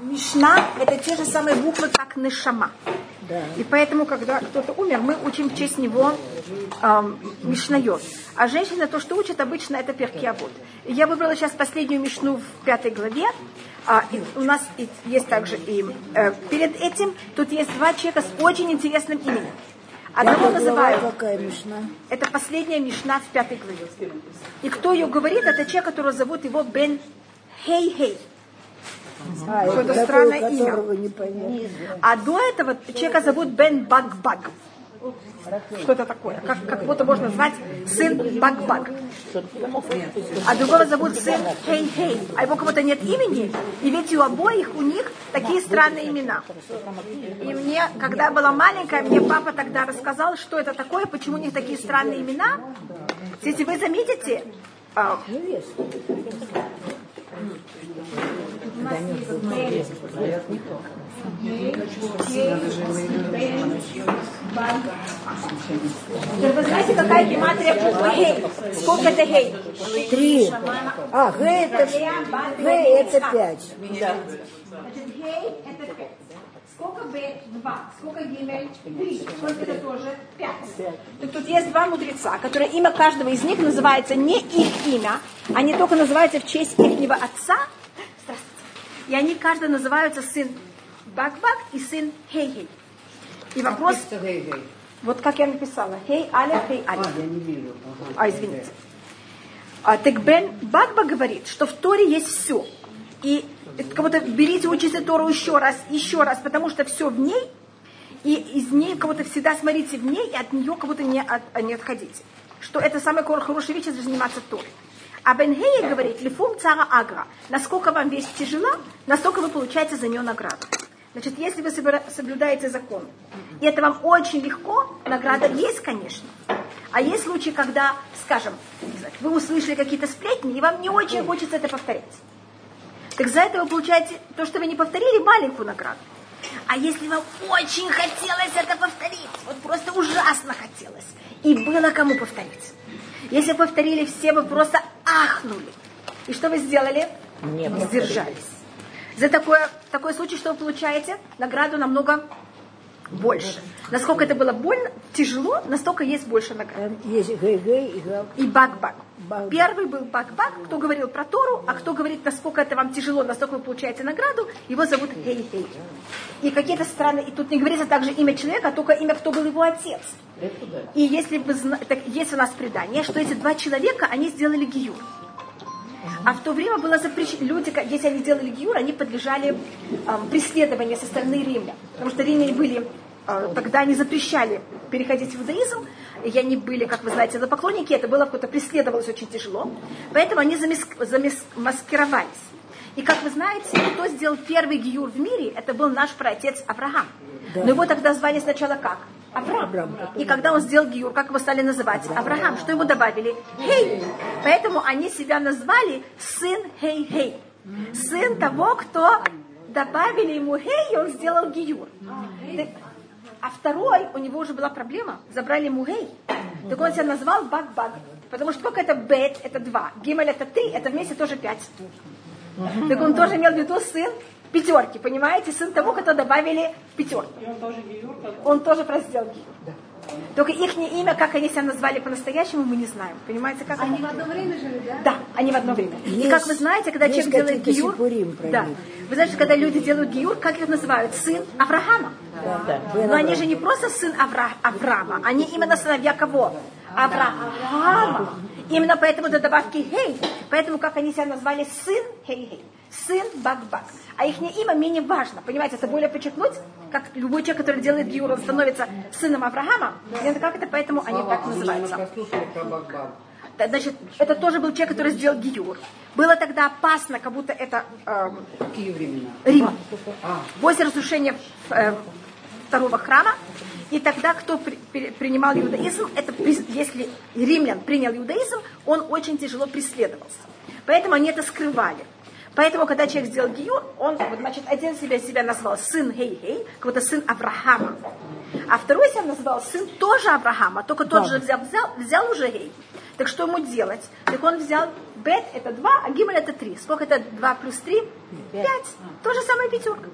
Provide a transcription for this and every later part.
Мишна – это те же самые буквы, как Нешама. Да. И поэтому, когда кто-то умер, мы учим в честь него эм, Мишнайот. А женщина то, что учат обычно, это перкиавод. Я выбрала сейчас последнюю Мишну в пятой главе. А, и у нас есть также и э, перед этим тут есть два человека с очень интересным именем. Одного называют. Какая мишна? Это последняя мишна в пятой главе. И кто ее говорит, это человек, которого зовут его Бен Хей-Хей. А, это странное имя. Не а до этого человека зовут Бен Баг-Баг. Что это такое? Как, как будто можно назвать сын Баг-Баг. А другого зовут сын Хей-Хей. А его кого-то нет имени. И ведь у обоих у них такие странные имена. И мне, когда я была маленькая, мне папа тогда рассказал, что это такое, почему у них такие странные имена. Если вы заметите, а, вы знаете, какая гематрия буквы Гей? Сколько это Гей? Три. А, Гей это, Гей это пять. Значит, Гей это пять. Сколько Б? Два. Сколько Гимель? Три. Сколько это тоже? Пять. Так тут есть два мудреца, которые имя каждого из них называется не их имя, они только называются в честь ихнего отца. И они каждый называются сын Бак-Бак и сын Хей-Хей. И вопрос... Вот как я написала. Хей, Аля, Хей, Аля. А, я не вижу. А, извините. А, так Бен Бакба говорит, что в Торе есть все. И кого-то берите, учите Тору еще раз, еще раз, потому что все в ней, и из ней кого-то всегда смотрите в ней, и от нее кого-то не, от, не отходите. Что это самая хорошая вещь, это заниматься Торой. А Бенгея говорит, лифум цара агра, насколько вам вещь тяжела, настолько вы получаете за нее награду. Значит, если вы соблюдаете закон, и это вам очень легко, награда есть, конечно. А есть случаи, когда, скажем, вы услышали какие-то сплетни, и вам не очень хочется это повторять. Так за это вы получаете то, что вы не повторили, маленькую награду. А если вам очень хотелось это повторить, вот просто ужасно хотелось, и было кому повторить. Если повторили все, вы просто ахнули. И что вы сделали? Не Сдержались. За такое, такой случай, что вы получаете? Награду намного больше. Насколько это было больно, тяжело, настолько есть больше наград. Есть гэй-гэй и бак-бак. Первый был бак-бак, кто говорил про Тору, а кто говорит, насколько это вам тяжело, настолько вы получаете награду, его зовут Гей-Гей. И какие-то страны, и тут не говорится также имя человека, а только имя, кто был его отец. И если вы так, есть у нас предание, что эти два человека, они сделали гиюр. А в то время было запрещено, люди, если они делали гиюр, они подлежали э, преследованию со стороны римлян. Потому что римляне были, э, тогда они запрещали переходить в иудаизм, и они были, как вы знаете, поклонники, это было какое-то преследовалось очень тяжело. Поэтому они замаскировались. И как вы знаете, кто сделал первый гиюр в мире, это был наш праотец Авраам. Да. Но его тогда звали сначала как? Авраам. Авраам. И когда он сделал гиюр, как его стали называть? Авраам. Что ему добавили? Хей. Поэтому они себя назвали сын Хей-Хей. Сын того, кто добавили ему Хей, и он сделал гиюр. А второй, у него уже была проблема, забрали ему Гей. Так он себя назвал Баг-Баг. Потому что сколько это Бет, это два. Гимель это три, это вместе тоже пять. Так он тоже имел в виду сын пятерки, понимаете? Сын того, кто добавили в пятерку. И он тоже Гиюр? Он тоже произвел Гиюр. Только их имя, как они себя назвали по-настоящему, мы не знаем. Понимаете, как Они это? в одно время жили, да? Да, они в одно время. Есть, и как вы знаете, когда человек делает гиюр, да, вы знаете, когда люди делают гиюр, как их называют? Сын Авраама. Да, да. Но они же не просто сын Авра... Авраама, они именно сыновья кого? Авраама. Именно поэтому до добавки хей. Поэтому как они себя назвали сын хей-хей. Сын Бак-Бак. А их имя менее важно. Понимаете, это более подчеркнуть, как любой человек, который делает гиур, он становится сыном Авраама. И как это, поэтому они так называются. Значит, это тоже был человек, который сделал гиюр. Было тогда опасно, как будто это э, Рим. После разрушения э, второго храма. И тогда, кто при, при, принимал иудаизм, это если римлян принял иудаизм, он очень тяжело преследовался. Поэтому они это скрывали. Поэтому, когда человек сделал гиюр, он, значит, один себя себя назвал сын Хей-Хей, как будто сын Авраама. А второй себя назвал сын тоже Авраама, только тот же взял, взял, взял уже Гей. Так что ему делать? Так он взял бет это два, а гимель это три. Сколько это два плюс три? Пять. То же самое пятерка.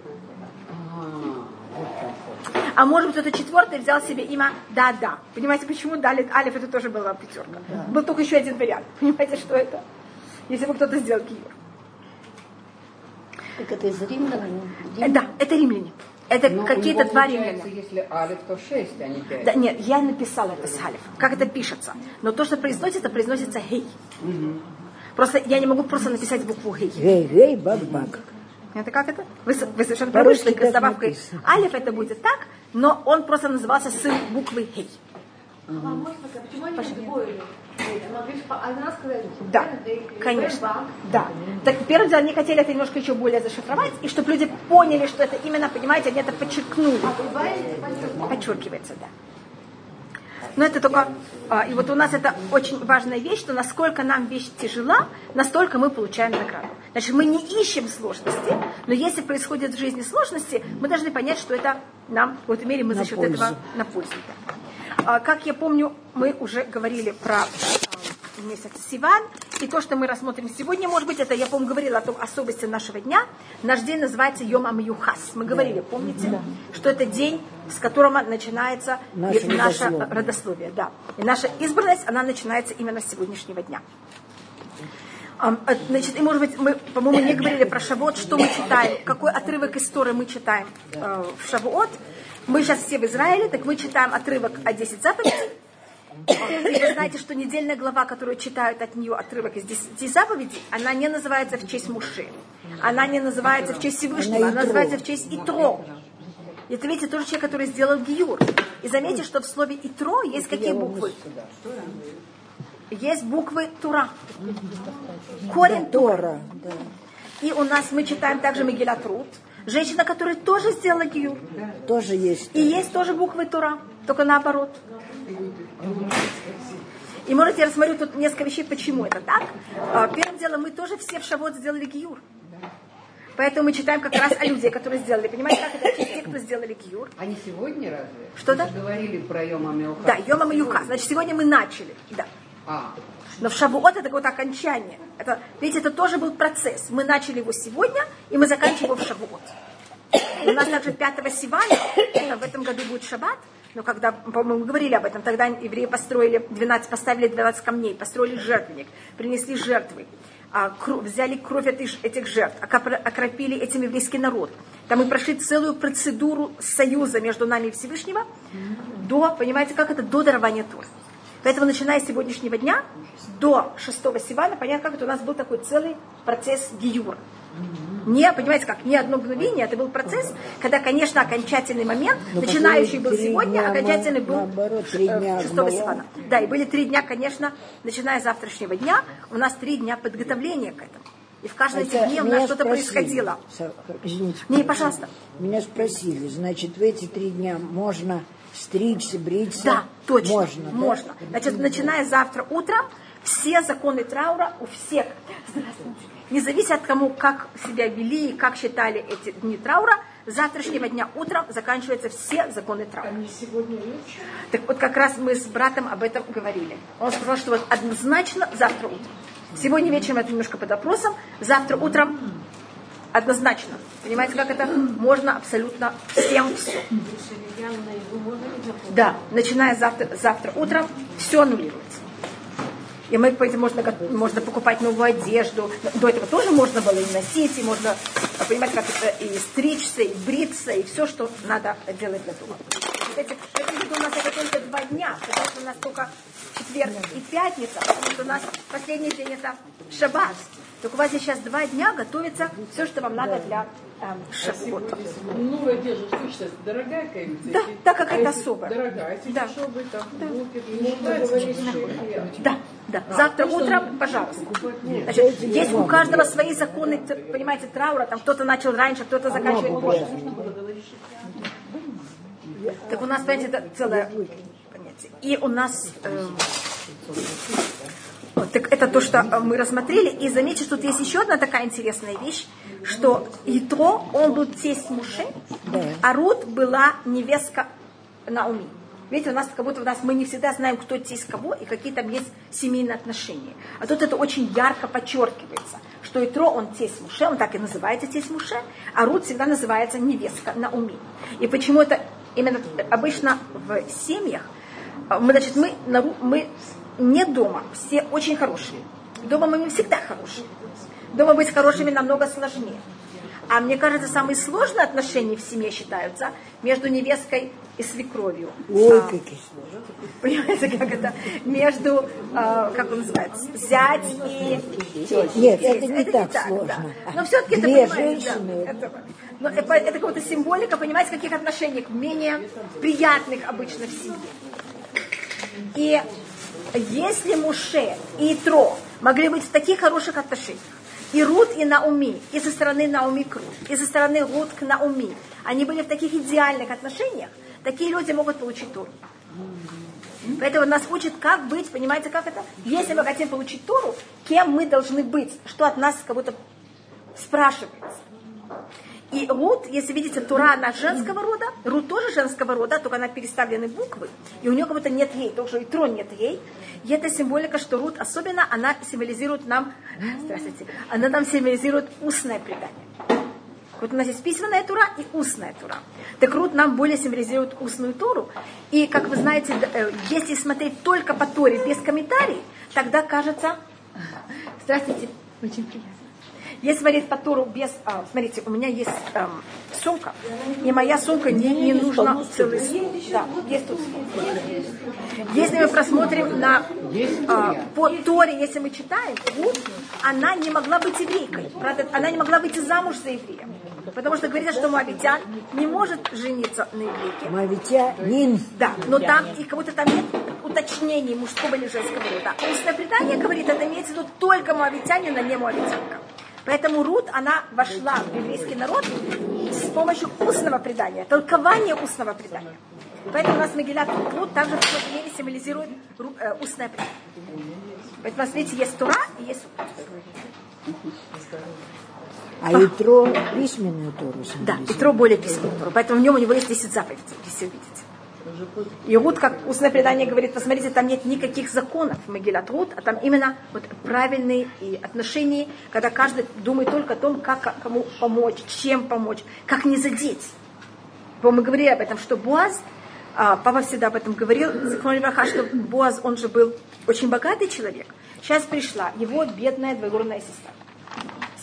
А может быть, кто-то четвертый взял себе имя Да-да. Понимаете, почему дали Алиф, это тоже была пятерка. Да. Был только еще один вариант. Понимаете, что это? Если бы кто-то сделал гиюр. Так это из римлян? Рим... Да, это римляне. Это Но какие-то два римляна. если алиф, то шесть, а не пять. Да, нет, я написала это с алиф. Как это пишется. Но то, что произносится, произносится гей. Угу. Просто я не могу просто написать букву гей. Гей, гей, бак, бак. Это как это? Вы, вы совершенно правы, что с добавкой написано. алиф это будет так, но он просто назывался сын буквы гей. А почему они? Да, конечно. Да. Так первым делом они хотели это немножко еще более зашифровать, и чтобы люди поняли, что это именно, понимаете, они это подчеркнули. Подчеркивается, да. Но это только... А, и вот у нас это очень важная вещь, что насколько нам вещь тяжела, настолько мы получаем награду. Значит, мы не ищем сложности, но если происходят в жизни сложности, мы должны понять, что это нам, в какой-то мере, мы на за счет пользу. этого на пользу. Да. А, как я помню, мы уже говорили про а, месяц Сиван. И то, что мы рассмотрим сегодня, может быть, это, я помню, говорила о том особенности нашего дня. Наш день называется Йом Амьюхас. Мы говорили, помните, да. что это день, с которого начинается наше, наше родословие. родословие. Да. И наша избранность, она начинается именно с сегодняшнего дня. А, значит, и может быть, мы, по-моему, не говорили про Шавуот, что мы читаем, какой отрывок истории мы читаем э, в Шавуот. Мы сейчас все в Израиле, так мы читаем отрывок о 10 заповедей. Вы знаете, что недельная глава, которую читают от нее отрывок из 10 заповедей, она не называется в честь Муши. Она не называется в честь Всевышнего, она называется в честь Итро. Это, видите, тоже человек, который сделал Гиюр. И заметьте, что в слове Итро есть какие буквы? Есть буквы Тура. Корень Тора. И у нас мы читаем также Мегилат Рут. Женщина, которая тоже сделала гиюр. Тоже есть. И есть тоже буквы Тура, только наоборот. И можете, я рассмотрю тут несколько вещей, почему это так. А, первым делом, мы тоже все в Шавот сделали гиюр. Поэтому мы читаем как раз о людях, которые сделали. Понимаете, как это те, кто сделали гиюр? Они сегодня разве? Что-то? говорили про Йома Мюха. Да, Йома Мюха. Значит, сегодня мы начали. Да. А. Но в Шавуот это вот окончание. Это, видите, это тоже был процесс. Мы начали его сегодня, и мы заканчиваем его в Шавуот. У нас также 5 Сивана, это в этом году будет Шаббат, но когда, по-моему, мы говорили об этом, тогда евреи построили 12, поставили 12 камней, построили жертвенник, принесли жертвы, а, взяли кровь этих жертв, окропили этим еврейский народ. Там мы прошли целую процедуру союза между нами и Всевышнего до, понимаете, как это, до дарования Торы. Поэтому, начиная с сегодняшнего дня до 6 Сивана, понятно, как это у нас был такой целый процесс гиюра. Не, понимаете, как, не одно мгновение, это был процесс, когда, конечно, окончательный момент, Но ну, начинающий был сегодня, дня, окончательный был наоборот, 6 Сивана. Да, и были три дня, конечно, начиная с завтрашнего дня, у нас три дня подготовления к этому. И в каждом из дней у нас что-то происходило. Извините. Не, пожалуйста. Меня спросили, значит, в эти три дня можно стричься, бриться? Да, точно. Можно. Да? Можно. Значит, начиная завтра утром, все законы траура у всех. Не зависит от кому, как себя вели и как считали эти дни траура, с завтрашнего дня утром заканчиваются все законы траура. Они сегодня вечером? Так вот как раз мы с братом об этом говорили. Он сказал, что вот однозначно завтра утром. Сегодня вечером это немножко под опросом, завтра утром однозначно. Понимаете, как это? Можно абсолютно всем все. Да, начиная завтра, завтра утром, все аннулируется. И мы, понимаете, можно, можно покупать новую одежду. До этого тоже можно было и носить, и можно, понимать, как это и стричься, и бриться, и все, что надо делать для того. Эти, у нас это только два дня, потому что у нас только четверг и пятница, потому что у нас последний день это шаббат. Так у вас сейчас два дня готовится все, что вам надо для эм, шаббата. Новая одежда, что сейчас, дорогая какая-нибудь? Да, так как это особо. Дорогая, эти да. дешевые там, да. блоки, да, да. А Завтра утром, пожалуйста. Значит, есть у каждого свои законы, понимаете, траура, там кто-то начал раньше, кто-то заканчивает позже. Так у нас, понимаете, это целое понятие. И у нас... Э, вот, так это то, что э, мы рассмотрели. И заметьте, что тут есть еще одна такая интересная вещь, что Итро, он был тесть Муше, да. а Рут была невестка Науми. Видите, у нас как будто у нас мы не всегда знаем, кто тесть кого и какие там есть семейные отношения. А тут это очень ярко подчеркивается, что Итро, он тесть Муше, он так и называется тесть Муше, а Рут всегда называется невестка на уме. И почему это именно обычно в семьях, а, мы, значит, мы, мы не дома, все очень хорошие. Дома мы не всегда хорошие. Дома быть хорошими намного сложнее. А мне кажется, самые сложные отношения в семье считаются между невесткой и свекровью. Ой, А, какие сложные. Понимаете, как это? Между, а, как он называется, зять и. Нет, Тесть. это не так сложно. да. Но все-таки это, Две понимаете, да, женщины. это, но это, это какая-то символика, понимаете, каких отношений, менее приятных обычно в семье. И если Муше и Тро могли быть в таких хороших отношениях, и Рут, и Науми, и со стороны Науми к Рут, и со стороны Рут к Науми, они были в таких идеальных отношениях, такие люди могут получить Тору. Поэтому нас учат, как быть, понимаете, как это? Если мы хотим получить Тору, кем мы должны быть, что от нас как будто спрашивается. И Рут, если видите, Тура, она женского рода, Рут тоже женского рода, только она переставлены буквы, и у нее как будто нет ей, тоже и трон нет ей. И это символика, что Рут особенно, она символизирует нам, здравствуйте, она нам символизирует устное предание. Вот у нас есть письменная тура и устная тура. Так Рут нам более символизирует устную туру. И, как вы знаете, э, если смотреть только по туре без комментариев, тогда кажется... Здравствуйте. Очень приятно. Если смотреть по туру без... а, смотрите, у меня есть эм, сумка, и моя сумка не, не нужна целый... Да, есть тут. Если мы просмотрим на... а, по Торе, если мы читаем, она не могла быть еврейкой. Правда, она не могла выйти замуж за еврея. Потому что говорится, что Моавитян не может жениться на еврейке. Мавитянин. Да, но там и как будто там нет уточнений мужского или женского рода. А устное предание говорит, это имеется в виду только муавитянин, а не муавитянка. Поэтому Рут, она вошла в еврейский народ с помощью устного предания, толкования устного предания. Поэтому у нас Могилят Рут также в какой-то мере символизирует ру- э, устное предание. Поэтому у нас, видите, есть Тура и есть Рут. А Итро письменную Тору Да. Петро более письменный Тору, поэтому в нем у него есть 10 заповедей, если увидите. И Рут, как устное предание говорит, посмотрите, там нет никаких законов в Могилат Рут, а там именно вот правильные и отношения, когда каждый думает только о том, как кому помочь, чем помочь, как не задеть. Мы говорили об этом, что Буаз, а, папа всегда об этом говорил, что Буаз, он же был очень богатый человек. Сейчас пришла его бедная двоюродная сестра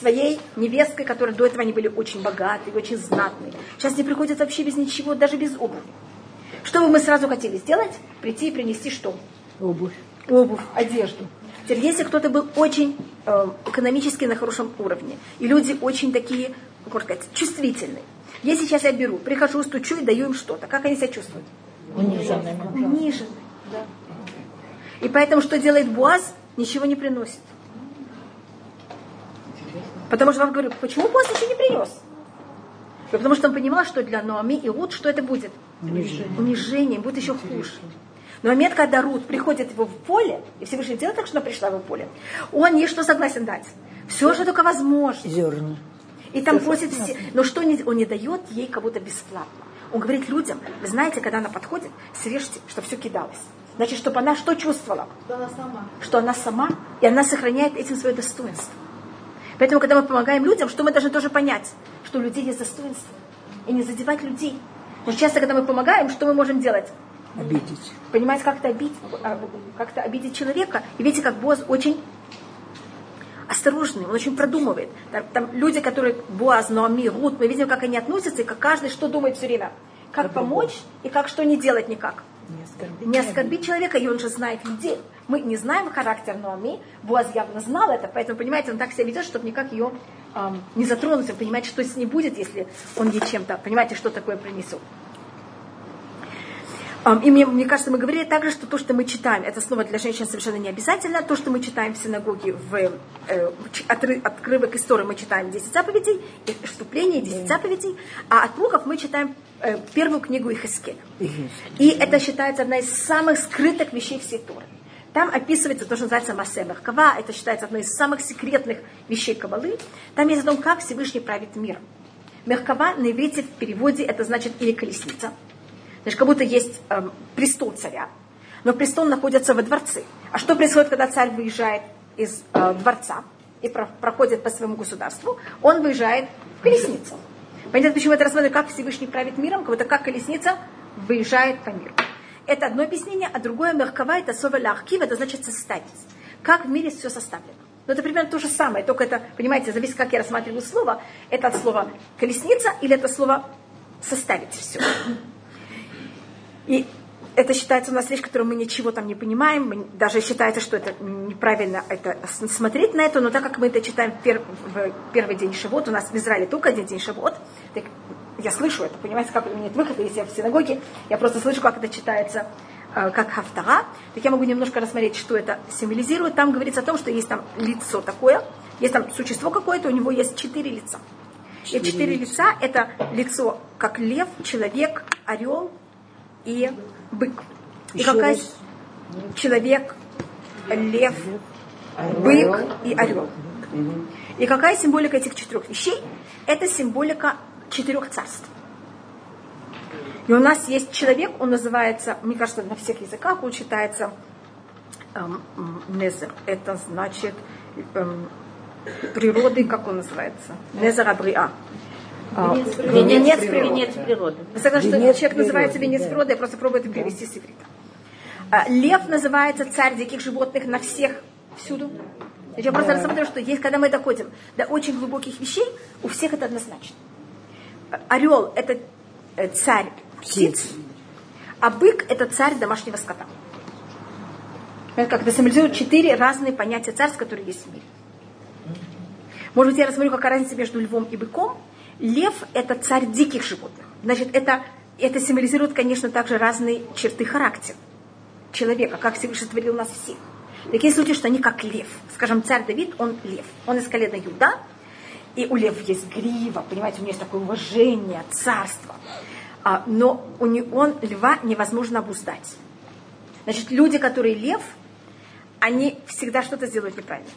своей невесткой, которые до этого они были очень богатые, очень знатные. Сейчас не приходят вообще без ничего, даже без обуви. Что бы мы сразу хотели сделать? Прийти и принести что? Обувь. Обувь, одежду. Теперь, если кто-то был очень э, экономически на хорошем уровне, и люди очень такие, как сказать, чувствительные. Если сейчас я беру, прихожу, стучу и даю им что-то, как они себя чувствуют? Униженными. Униженные. И поэтому что делает Буаз? Ничего не приносит. Потому что вам говорю, почему Буаз ничего не принес? Да Потому что он понимал, что для Ноами и Рут что это будет? Унижение. Унижение, будет еще хуже. Но момент, когда Рут приходит его в поле, и Всевышний делает так, что она пришла в его поле, он ей что согласен дать? Все, что только возможно. Зерна. И там просит все. Но что не, он не дает ей кого-то бесплатно. Он говорит людям, вы знаете, когда она подходит, срежьте, чтобы все кидалось. Значит, чтобы она что чувствовала? Что она сама. Что она сама, и она сохраняет этим свое достоинство. Поэтому, когда мы помогаем людям, что мы должны тоже понять, что у людей есть достоинство. И не задевать людей. Но часто, когда мы помогаем, что мы можем делать? Обидеть. Понимаете, как-то обидеть, а, как-то обидеть человека. И видите, как Боз очень осторожный, он очень продумывает. Там, там люди, которые Боаз, Ноами, Рут, мы видим, как они относятся, и как каждый что думает все время. Как помочь и как что не делать никак. Не оскорбить. Не оскорбить человека, и он же знает людей. Мы не знаем характер Ноами, Боаз явно знал это, поэтому, понимаете, он так себя ведет, чтобы никак ее ам, не затронуть, он понимает, что с ней будет, если он ей чем-то, понимаете, что такое принесет. И мне, мне кажется, мы говорили также, что то, что мы читаем, это снова для женщин совершенно не обязательно. То, что мы читаем в синагоге, в э, ч- отры- отрывок истории мы читаем 10 заповедей, вступление 10 заповедей, а от плухов мы читаем э, первую книгу Ихискеля. И это считается одна из самых скрытых вещей всей Торы. Там описывается то, что называется Масе Меркава, это считается одной из самых секретных вещей Кабалы. Там есть о том, как Всевышний правит миром. Меркава на иврите в переводе это значит или колесница. Значит, как будто есть эм, престол царя, но престол находится во дворце. А что происходит, когда царь выезжает из э, дворца и про- проходит по своему государству? Он выезжает в колесницу. Понятно, почему это рассматривают, как Всевышний правит миром, как будто как колесница выезжает по миру. Это одно объяснение, а другое мягкова, это слово лахкив, это значит составить. Как в мире все составлено. Но это примерно то же самое, только это, понимаете, зависит, как я рассматриваю слово. Это от слова колесница или это слово составить все. И это считается у нас вещь, которую мы ничего там не понимаем, мы- даже считается, что это неправильно это смотреть на это, но так как мы это читаем в, пер- в первый день Шавот, у нас в Израиле только один день Шавот, так я слышу это, понимаете, как у меня нет выхода, если я в синагоге, я просто слышу, как это читается э, как хафтара, так я могу немножко рассмотреть, что это символизирует. Там говорится о том, что есть там лицо такое, есть там существо какое-то, у него есть четыре лица. И четыре лица – это лицо как лев, человек, орел и бык. И Еще какая раз. человек, лев, бык и орел. И какая символика этих четырех вещей? Это символика четырех царств. И у нас есть человек, он называется, мне кажется, на всех языках он читается эм, Незер. Это значит эм, природы, как он называется? Незер Абриа. А, Венец природы. Венец природы. Вы согласны, что Венец человек называется природы, венец да. природы, я просто пробую это перевести с иврита. А, Лев называется царь диких животных на всех, всюду. Я просто рассмотрю, что есть, когда мы доходим до очень глубоких вещей, у всех это однозначно. Орел – это э, царь птиц, а бык – это царь домашнего скота. Это как это символизирует четыре разные понятия царств, которые есть в мире. Может быть, я рассмотрю, какая разница между львом и быком. Лев – это царь диких животных. Значит, это, это символизирует, конечно, также разные черты характера человека, как Всевышний творил нас всех. Такие случаи, что они как лев. Скажем, царь Давид, он лев. Он из колена Юда, и у лев есть грива, понимаете, у него есть такое уважение, царство. А, но у не, он, льва невозможно обуздать. Значит, люди, которые лев, они всегда что-то сделают неправильно.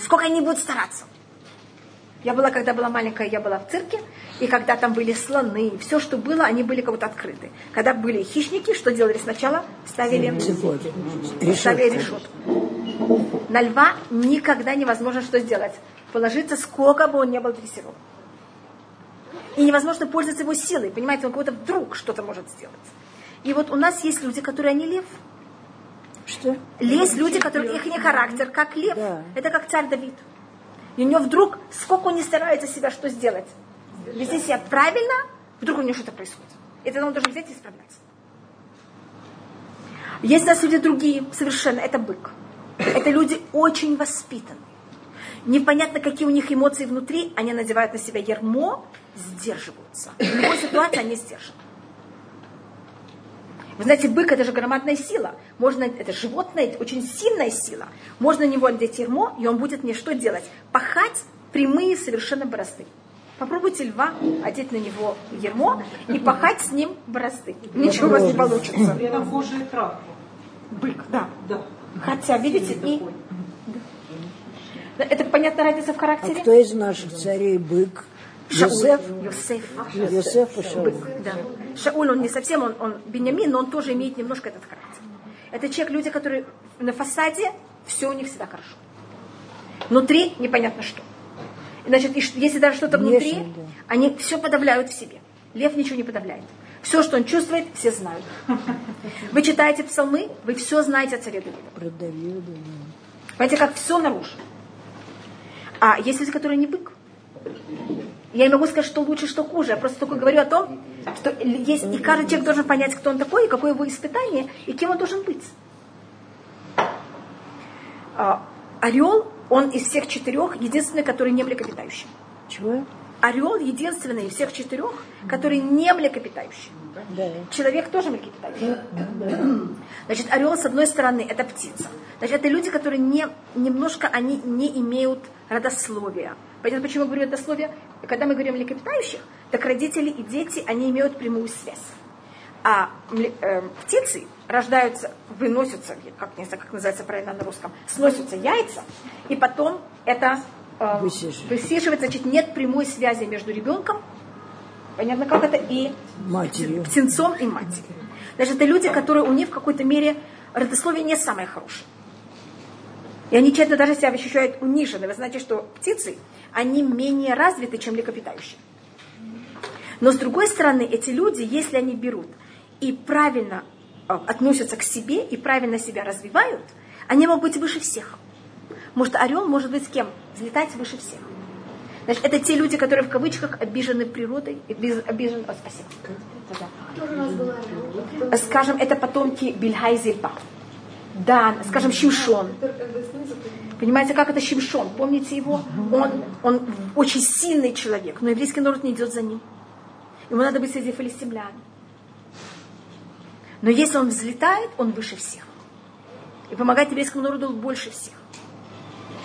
Сколько они будут стараться. Я была, когда была маленькая, я была в цирке, и когда там были слоны, все, что было, они были как будто открыты. Когда были хищники, что делали сначала? Ставили, ставили Решетку. На льва никогда невозможно что сделать? Положиться, сколько бы он ни был дрессирован. И невозможно пользоваться его силой. Понимаете, он кого-то вдруг что-то может сделать. И вот у нас есть люди, которые они лев. Что? Есть люди, которые их не характер, как лев. Да. Это как царь Давид. И у него вдруг, сколько он не старается себя что сделать, вести себя правильно, вдруг у него что-то происходит. И тогда он должен взять и исправляться. Есть у нас люди другие, совершенно, это бык. Это люди очень воспитанные. Непонятно, какие у них эмоции внутри, они надевают на себя ермо, сдерживаются. В любой ситуации они сдержаны. Вы знаете, бык это же громадная сила. Можно, это животное, очень сильная сила. Можно на него одеть ермо, и он будет мне что делать? Пахать прямые совершенно борозды. Попробуйте льва одеть на него ермо и пахать с ним борозды. Ничего у вас не получится. При этом кожа и травка. Бык, да. Да. Хотя, видите, и... Да, Это понятная разница в А характере? кто из наших царей бык? Шауль. Йосеф? Йосеф. Йосеф и Шауль. Да. Шауль, он не совсем, он, он Бенямин, но он тоже имеет немножко этот характер. Это человек, люди, которые на фасаде, все у них всегда хорошо. Внутри непонятно что. Значит, если даже что-то внутри, Внешне, да. они все подавляют в себе. Лев ничего не подавляет. Все, что он чувствует, все знают. Вы читаете псалмы, вы все знаете о царе Давида. Понимаете, как все наружу. А есть люди, которые не бык. Я не могу сказать, что лучше, что хуже. Я просто только говорю о том, что есть, и каждый человек должен понять, кто он такой, и какое его испытание, и кем он должен быть. А, Орел, он из всех четырех единственный, который не млекопитающий. Чего? Орел единственный из всех четырех, который не млекопитающий. Да. Человек тоже млекопитающий. Значит, орел, с одной стороны, это птица. Значит, это люди, которые не, немножко, они не имеют родословия. Понятно, почему я говорю родословие? Когда мы говорим о млекопитающих, так родители и дети, они имеют прямую связь. А э, птицы рождаются, выносятся, как не знаю, как называется правильно на русском, сносятся яйца, и потом это э, Высиживается. высиживается, значит, нет прямой связи между ребенком Понятно, как это? И Матерью. птенцом и матерью. Значит, это люди, которые у них в какой-то мере родословие не самое хорошее. И они часто даже себя ощущают унижены. Вы знаете, что птицы, они менее развиты, чем млекопитающие. Но с другой стороны, эти люди, если они берут и правильно э, относятся к себе и правильно себя развивают, они могут быть выше всех. Может, орел может быть с кем? Взлетать выше всех. Значит, это те люди, которые в кавычках обижены природой. обиж- Обижены... О, спасибо. Скажем, это потомки Бельга и. Да, скажем, Шимшон. Понимаете, как это Шимшон? Помните его? Он, он очень сильный человек, но еврейский народ не идет за ним. Ему надо быть среди филистимлян. Но если он взлетает, он выше всех. И помогает еврейскому народу больше всех.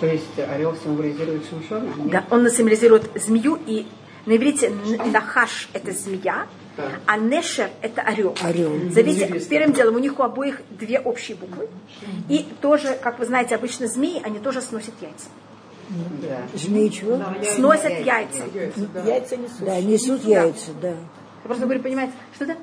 То есть орел символизирует Шимшона? Нет? Да, он символизирует змею, и на иврите нахаш – это змея, а нешер – это орел. Орел. Заметьте, первым делом у них у обоих две общие буквы. И тоже, как вы знаете, обычно змеи, они тоже сносят яйца. Да. Змеи чего? Сносят яйца. Яйца несут. Да, несут яйца, да. Я просто говорю, понимаете, что это?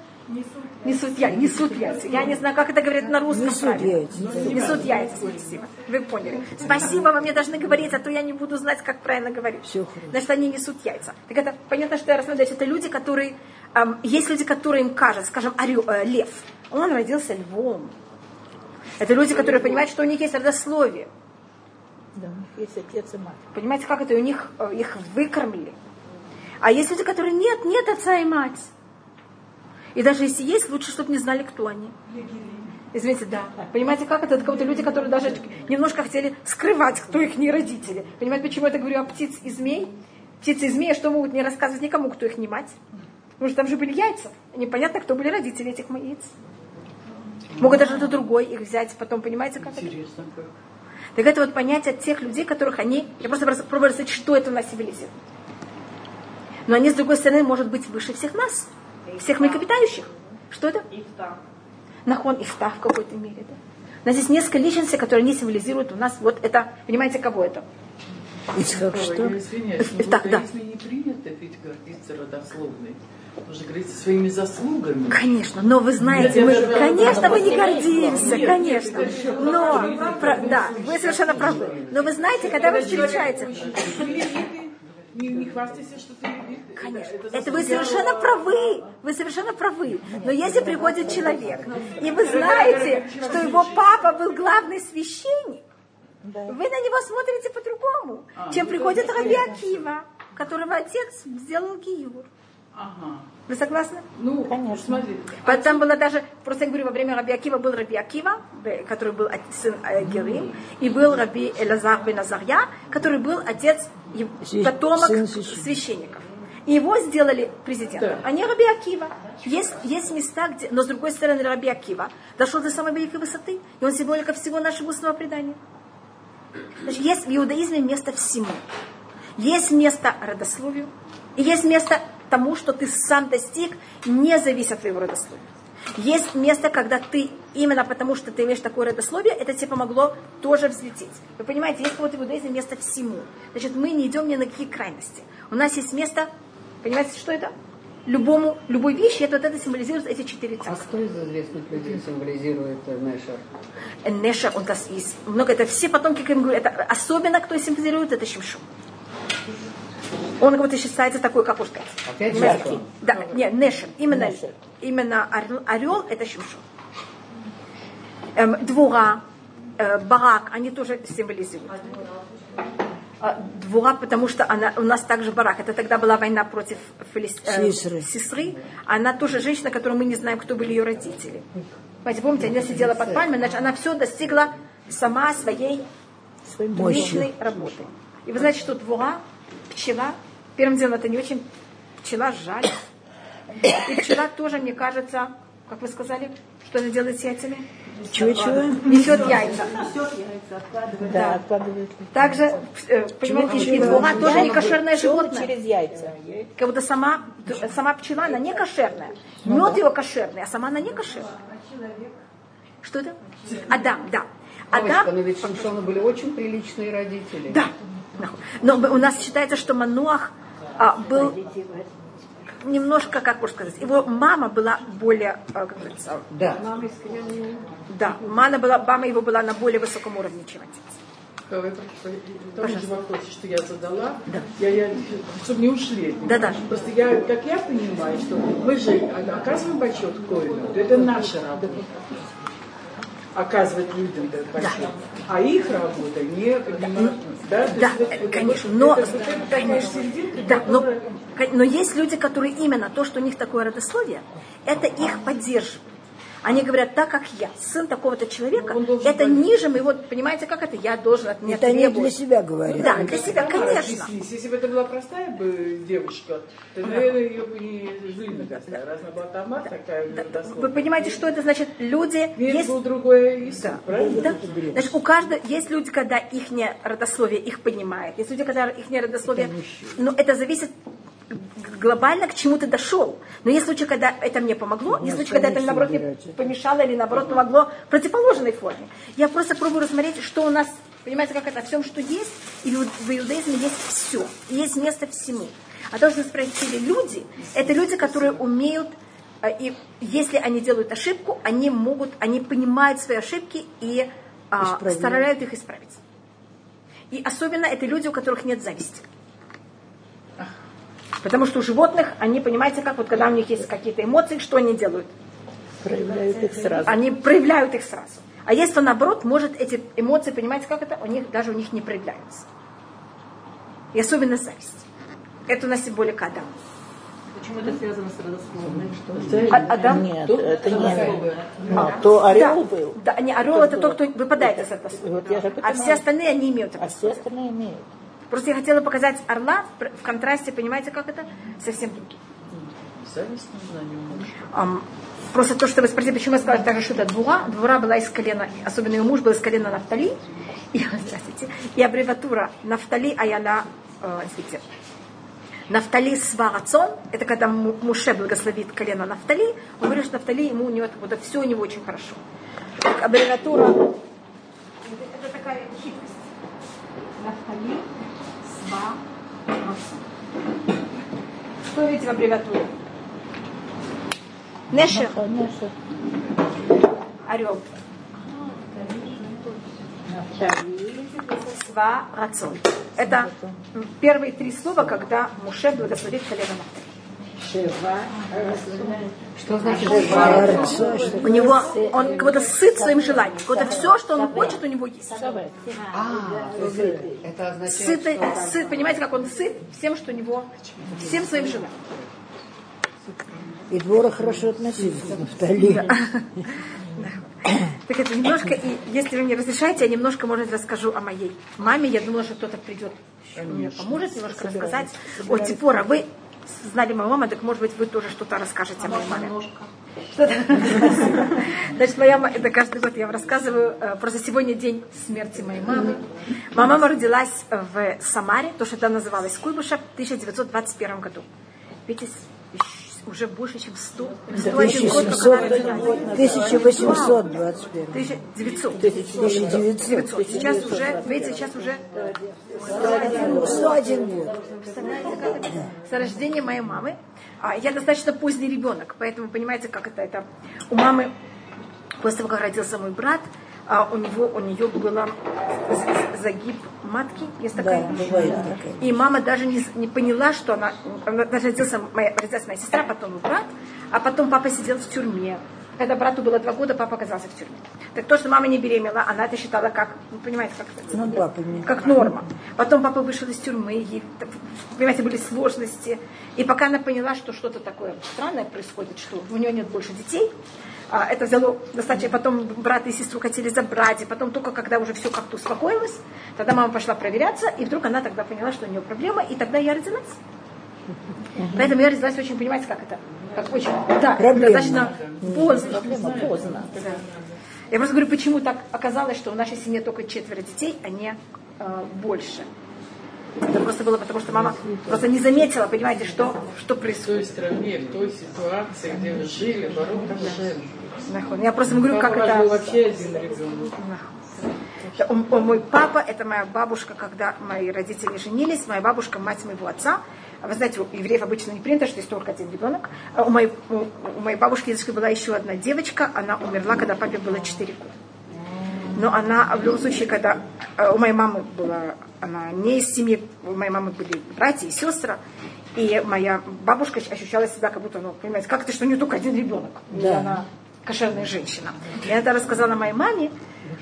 Несут яйца. Несут яйца. Я не знаю, как это говорят на русском Несут правильно. яйца. да. Несут яйца, спасибо. Вы поняли. Спасибо, вы мне должны говорить, а то я не буду знать, как правильно говорить. Всё хорошо. Значит, они несут яйца. Так это понятно, что я рассматриваю. Это люди, которые... есть люди, которые им кажется, скажем, орел, э, лев. Он родился львом. Это люди, которые понимают, что у них есть родословие. Да, есть отец и мать. Понимаете, как это у них э, их выкормили. А есть люди, которые нет, нет отца и мать. И даже если есть, лучше, чтобы не знали, кто они. Извините, да. Понимаете, как это? Это как будто люди, которые даже немножко хотели скрывать, кто их не родители. Понимаете, почему я это говорю о птиц и змей? Птицы и змеи, что могут не рассказывать никому, кто их не мать? Потому что там же были яйца. Непонятно, кто были родители этих яиц. Могут даже кто другой их взять, потом, понимаете, как это? Интересно как. Так это вот понятие тех людей, которых они... Я просто просто пробую рассказать, что это у нас символизирует. Но они, с другой стороны, может быть выше всех нас, всех млекопитающих. Что это? Нахон Ифтах в какой-то мере. Да? У нас здесь несколько личностей, которые не символизируют у нас вот это... Понимаете, кого это? Ицхак что? Извиняюсь, но Так, да. не принято ведь гордиться родословной. Нужно говорить своими заслугами. Конечно, но вы знаете, Нет, мы, даже- конечно, мы не Нет, гордимся, нет, конечно. Но, про- да, вы совершенно правы. Но вы знаете, когда вы встречаете... Не, не хвастайся, что ты. Конечно. Это Это вы совершенно правы. Вы совершенно правы. Но если приходит человек, и вы знаете, что его папа был главный священник, вы на него смотрите по-другому, чем приходит Раби Акива, которого отец сделал гиюр. Ага. Вы согласны? Ну, смотри. Там было даже, просто я говорю, во время Раби Акива был Раби Акива, который был сын э, Герим, и был Раби Элазар бен Азарья, который был отец, потомок священников. И его сделали президентом, Да. а не Раби Акива. Есть, есть места, где... Но с другой стороны, Раби Акива дошел до самой великой высоты, и он символика всего нашего устного предания. Значит, есть в иудаизме место всему. Есть место родословию, и есть место тому, что ты сам достиг, не зависит от твоего родословия. Есть место, когда ты, именно потому что ты имеешь такое родословие, это тебе помогло тоже взлететь. Вы понимаете, есть вот в иудаизме место всему. Значит, мы не идем ни на какие крайности. У нас есть место, понимаете, что это? Любому, любой вещи, это вот это символизирует эти четыре А царства. кто из известных людей символизирует э, Нешер? Неша, он нас есть много, это все потомки, как я говорю, это особенно кто символизирует, это Шимшон. Он как будто считается такой, как уж сказать. Опять? Да, нет, Нешер. Именно, именно орел, это Шимшон. Эм, двора, э, барак, они тоже символизируют. А, Двора, потому что она, у нас также барак. Это тогда была война против Филис- э, Сисры. Сесры. Она тоже женщина, которую мы не знаем, кто были ее родители. Понимаете, помните, она сидела под пальмой, значит, она все достигла сама своей личной работы. И вы знаете, что двора, пчела, первым делом это не очень пчела жаль. И пчела тоже, мне кажется, как вы сказали, что она делает с яйцами? Чего-чего? Несет яйца. Да, откладывает. Также, э, понимаете, и двора тоже не кошерное животное. через яйца. Как будто сама, сама пчела, она не кошерная. Мед ее кошерный, а сама она не кошерная. Что это? Адам, да. Адам, но ведь Шимшона были очень приличные родители. да. Но у нас считается, что Мануах а, был немножко, как можно сказать, его мама была более, э, как говорится, Да. да, мама, была, мама его была на более высоком уровне, чем отец. Давай, Тому же вопросе, что я задала, я, я, чтобы не ушли. Да-да. Просто я, как я понимаю, что мы же оказываем почет Коину, это наша работа. Оказывать людям этот почет. А их работа не понимаю. Да, есть конечно, но, это- конечно, серединка, да, но, которая- но есть люди, которые именно то, что у них такое родословие, это их поддерживает. Они говорят, так как я, сын такого-то человека, должен это понять. ниже моего, понимаете, как это? Я должен от меня Это они для себя говорят. Да, для себя, Да, конечно. объяснись. Если бы это была простая бы девушка, то, наверное, ее бы не на костях. Раз она была томат, такая Вы родословная. понимаете, что это значит? Люди Весь есть был другой Иисус, правильно? Да. Значит, у каждого есть люди, когда их родословие их поднимает, есть люди, когда их родословие, но это зависит глобально к чему ты дошел. Но есть случаи, когда это мне помогло, есть случаи, когда это наоборот мне помешало или наоборот помогло в противоположной форме. Я просто пробую рассмотреть, что у нас, понимаете, как это, всем, что есть, и в иудаизме есть все, есть место всему. А то, что спросили люди, это люди, которые умеют а, И если они делают ошибку, они могут, они понимают свои ошибки и а, стараются их исправить. И особенно это люди, у которых нет зависти. Потому что у животных, они, понимаете, как вот когда у них есть какие-то эмоции, что они делают? Проявляют их сразу. Они проявляют их сразу. А если наоборот, может эти эмоции, понимаете, как это? У них, даже у них не проявляются. И особенно зависть. Это у нас более когда. Почему это связано с родословной? А- Адам? Нет, Тут это не... родословная. А, то орел да, был, Да, не, орел это тот, кто выпадает из этого. Вот я же А все остальные, они имеют это. а все остальные имеют. Просто я хотела показать орла в контрасте, понимаете, как это? Совсем другим. Зависть нужна просто то, что вы спросили, почему я сказала даже, что это двура. Двура была из колена, особенно ее муж был из колена Нафтали. И, здравствуйте, и аббревиатура Нафтали Аяла, э, извините, Нафтали Сварацон, это когда Му- Муше благословит колено Нафтали, он говорит, что Нафтали ему у него вот, все у него очень хорошо. Так, аббревиатура, это, это такая хитрость. Нафтали. Что видите в аббревиатуре? Нешер, орел. Сва рацион. Это первые три слова, когда Муше благословит колено Нафтали. Что значит У него, он как будто сыт своим желанием. Как будто все, что он хочет, у него есть. А, это означает, Сытый, что... сыт, понимаете, как он сыт всем, что у него, всем своим желанием. И двора хорошо относились к Нафтали. Так это немножко, и если вы мне разрешаете, я немножко, может, расскажу о моей маме. Я думала, что кто-то придет, мне поможет немножко рассказать. О, Типора, вы знали мою маму, так может быть вы тоже что-то расскажете о моей маме. Значит, моя мама, это каждый год я вам рассказываю, э, просто сегодня день смерти моей мамы. Моя мама родилась в Самаре, то, что там называлось Куйбышев, в 1921 году. Видите, уже больше, чем 100, 101 год, как она родилась. 1821. 1900. 1900. 900. Сейчас уже, видите, сейчас уже 101 год. Представляете, как это? С рождения моей мамы. А, я достаточно поздний ребенок, поэтому понимаете, как это, это у мамы, после того, как родился мой брат, а, у него, у нее было з- загиб матки, есть Да, такая. бывает такая. И мама даже не, не поняла, что она, она даже родился моя, родилась моя сестра, потом брат, а потом папа сидел в тюрьме. Когда брату было два года, папа оказался в тюрьме. Так то, что мама не беременела, она это считала как, ну, понимаете, как? Ну, папа не- как норма. Потом папа вышел из тюрьмы, ей, понимаете, были сложности. И пока она поняла, что что-то такое странное происходит, что у нее нет больше детей, а, это взяло достаточно. Потом брата и сестру хотели забрать, и потом только когда уже все как-то успокоилось, тогда мама пошла проверяться, и вдруг она тогда поняла, что у нее проблема, и тогда я родилась. Поэтому я родилась очень, понимаете, как это? Как очень, да, Проблема. достаточно поздно. Проблема поздно. Да. Я просто говорю, почему так оказалось, что в нашей семье только четверо детей, а не э, больше. Это просто было потому, что мама просто не заметила, понимаете, что, что В происходит. той стране, в той ситуации, где вы жили. Нахуй. Я просто говорю, как это... вообще один ребенок. Он- он мой папа, это моя бабушка, когда мои родители женились, моя бабушка, мать моего отца, Вы знаете, у евреев обычно не принято, что есть только один ребенок. А У моей, у, у моей бабушки была еще одна девочка, она умерла, когда папе было 4 года. Но она, в любом случае, когда э, у моей мамы была, она не из семьи, у моей мамы были братья и сестры, и моя бабушка ощущала себя, как будто, ну, понимаете, как это, что у нее только один ребенок. Да. она кошерная женщина. Я это рассказала моей маме,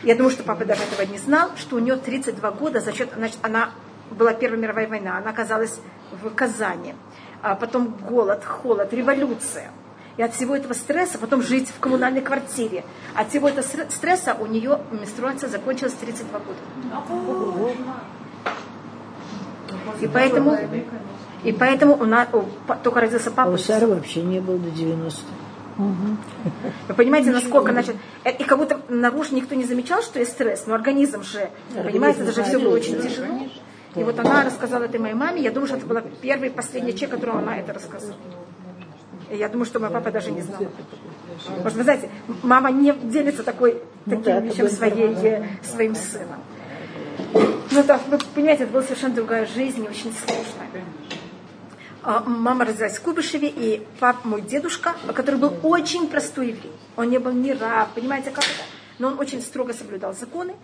я думаю, что папа даже этого не знал, что у нее 32 года, за счет, значит, она была Первая мировая война, она оказалась в Казани, а потом голод, холод, революция. И от всего этого стресса, потом жить в коммунальной квартире, от всего этого стр- стресса у нее менструация закончилась в 32 года. И поэтому, и поэтому у нас па- только родился А папа. у Сары вообще не было до 90 Вы понимаете, насколько, значит, э, и как будто наружу никто не замечал, что есть стресс, но организм же, понимаете, это же все было очень тяжело. И вот она рассказала это моей маме, я думаю, что это была первый и последний человек, которому она это рассказала. Я думаю, что мой папа даже не знал. Что, вы знаете, мама не делится такой, таким да, вещам это своей, э, своим сыном. Ну, да, вы понимаете, это была совершенно другая жизнь, и очень сложная. А, Мама родилась в Кубышеве, и пап, мой дедушка, который был очень простой еврей. Он не был ни раб, понимаете, как это? Но он очень строго соблюдал законы.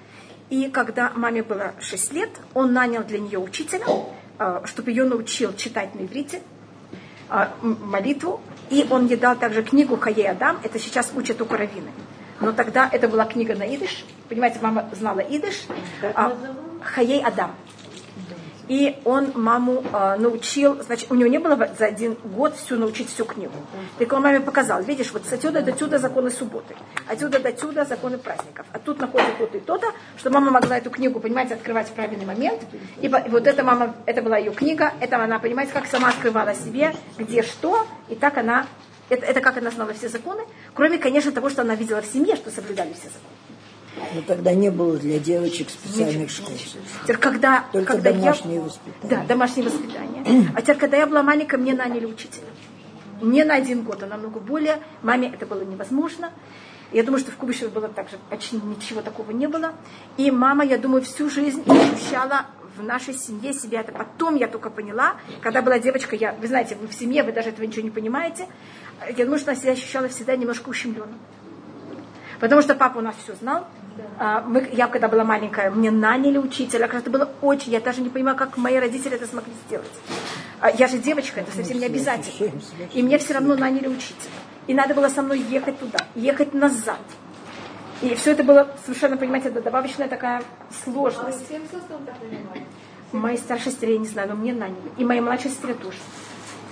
И когда маме было 6 лет, он нанял для нее учителя, а, чтобы ее научил читать на иврите, а, молитву. И он ей дал также книгу Хаей Адам. Это сейчас учат у раввины. Но тогда это была книга на идыш. Понимаете, мама знала идыш. А, Хаей Адам. И он маму а, научил, значит, у него не было за один год всю научить всю книгу. Так он маме показал, видишь, вот отсюда до сюда законы субботы, отсюда до сюда законы праздников, а тут находится то-то и то-то, что мама могла эту книгу, понимаете, открывать в правильный момент. И, и вот это мама, это была ее книга, это она, понимаете, как сама открывала себе, где что, и так она, это, это как она знала все законы, кроме, конечно, того, что она видела в семье, что соблюдали все законы. Но тогда не было для девочек специальных школ. Теперь, когда, Только когда домашнее я... воспитание. Да, домашнее воспитание. А теперь, когда я была маленькая, мне наняли учителя. Не на один год, а намного более. Маме это было невозможно. Я думаю, что в Кубышеве было так же, почти ничего такого не было. И мама, я думаю, всю жизнь ощущала в нашей семье себя. Это потом я только поняла, когда была девочка, я, вы знаете, вы в семье, вы даже этого ничего не понимаете. Я думаю, что она себя ощущала всегда немножко ущемленной. Потому что папа у нас все знал. А, Мы, я когда была маленькая, мне наняли учителя. Как это было очень... Я даже не понимаю, как мои родители это смогли сделать. А, Я же девочка, это совсем не обязательно. И мне все равно наняли учителя. И надо было со мной ехать туда, ехать назад. И все это было совершенно, понимаете, это добавочная такая сложность. Моей старшей сестре я не знаю, но мне наняли. И моей младшей сестре тоже.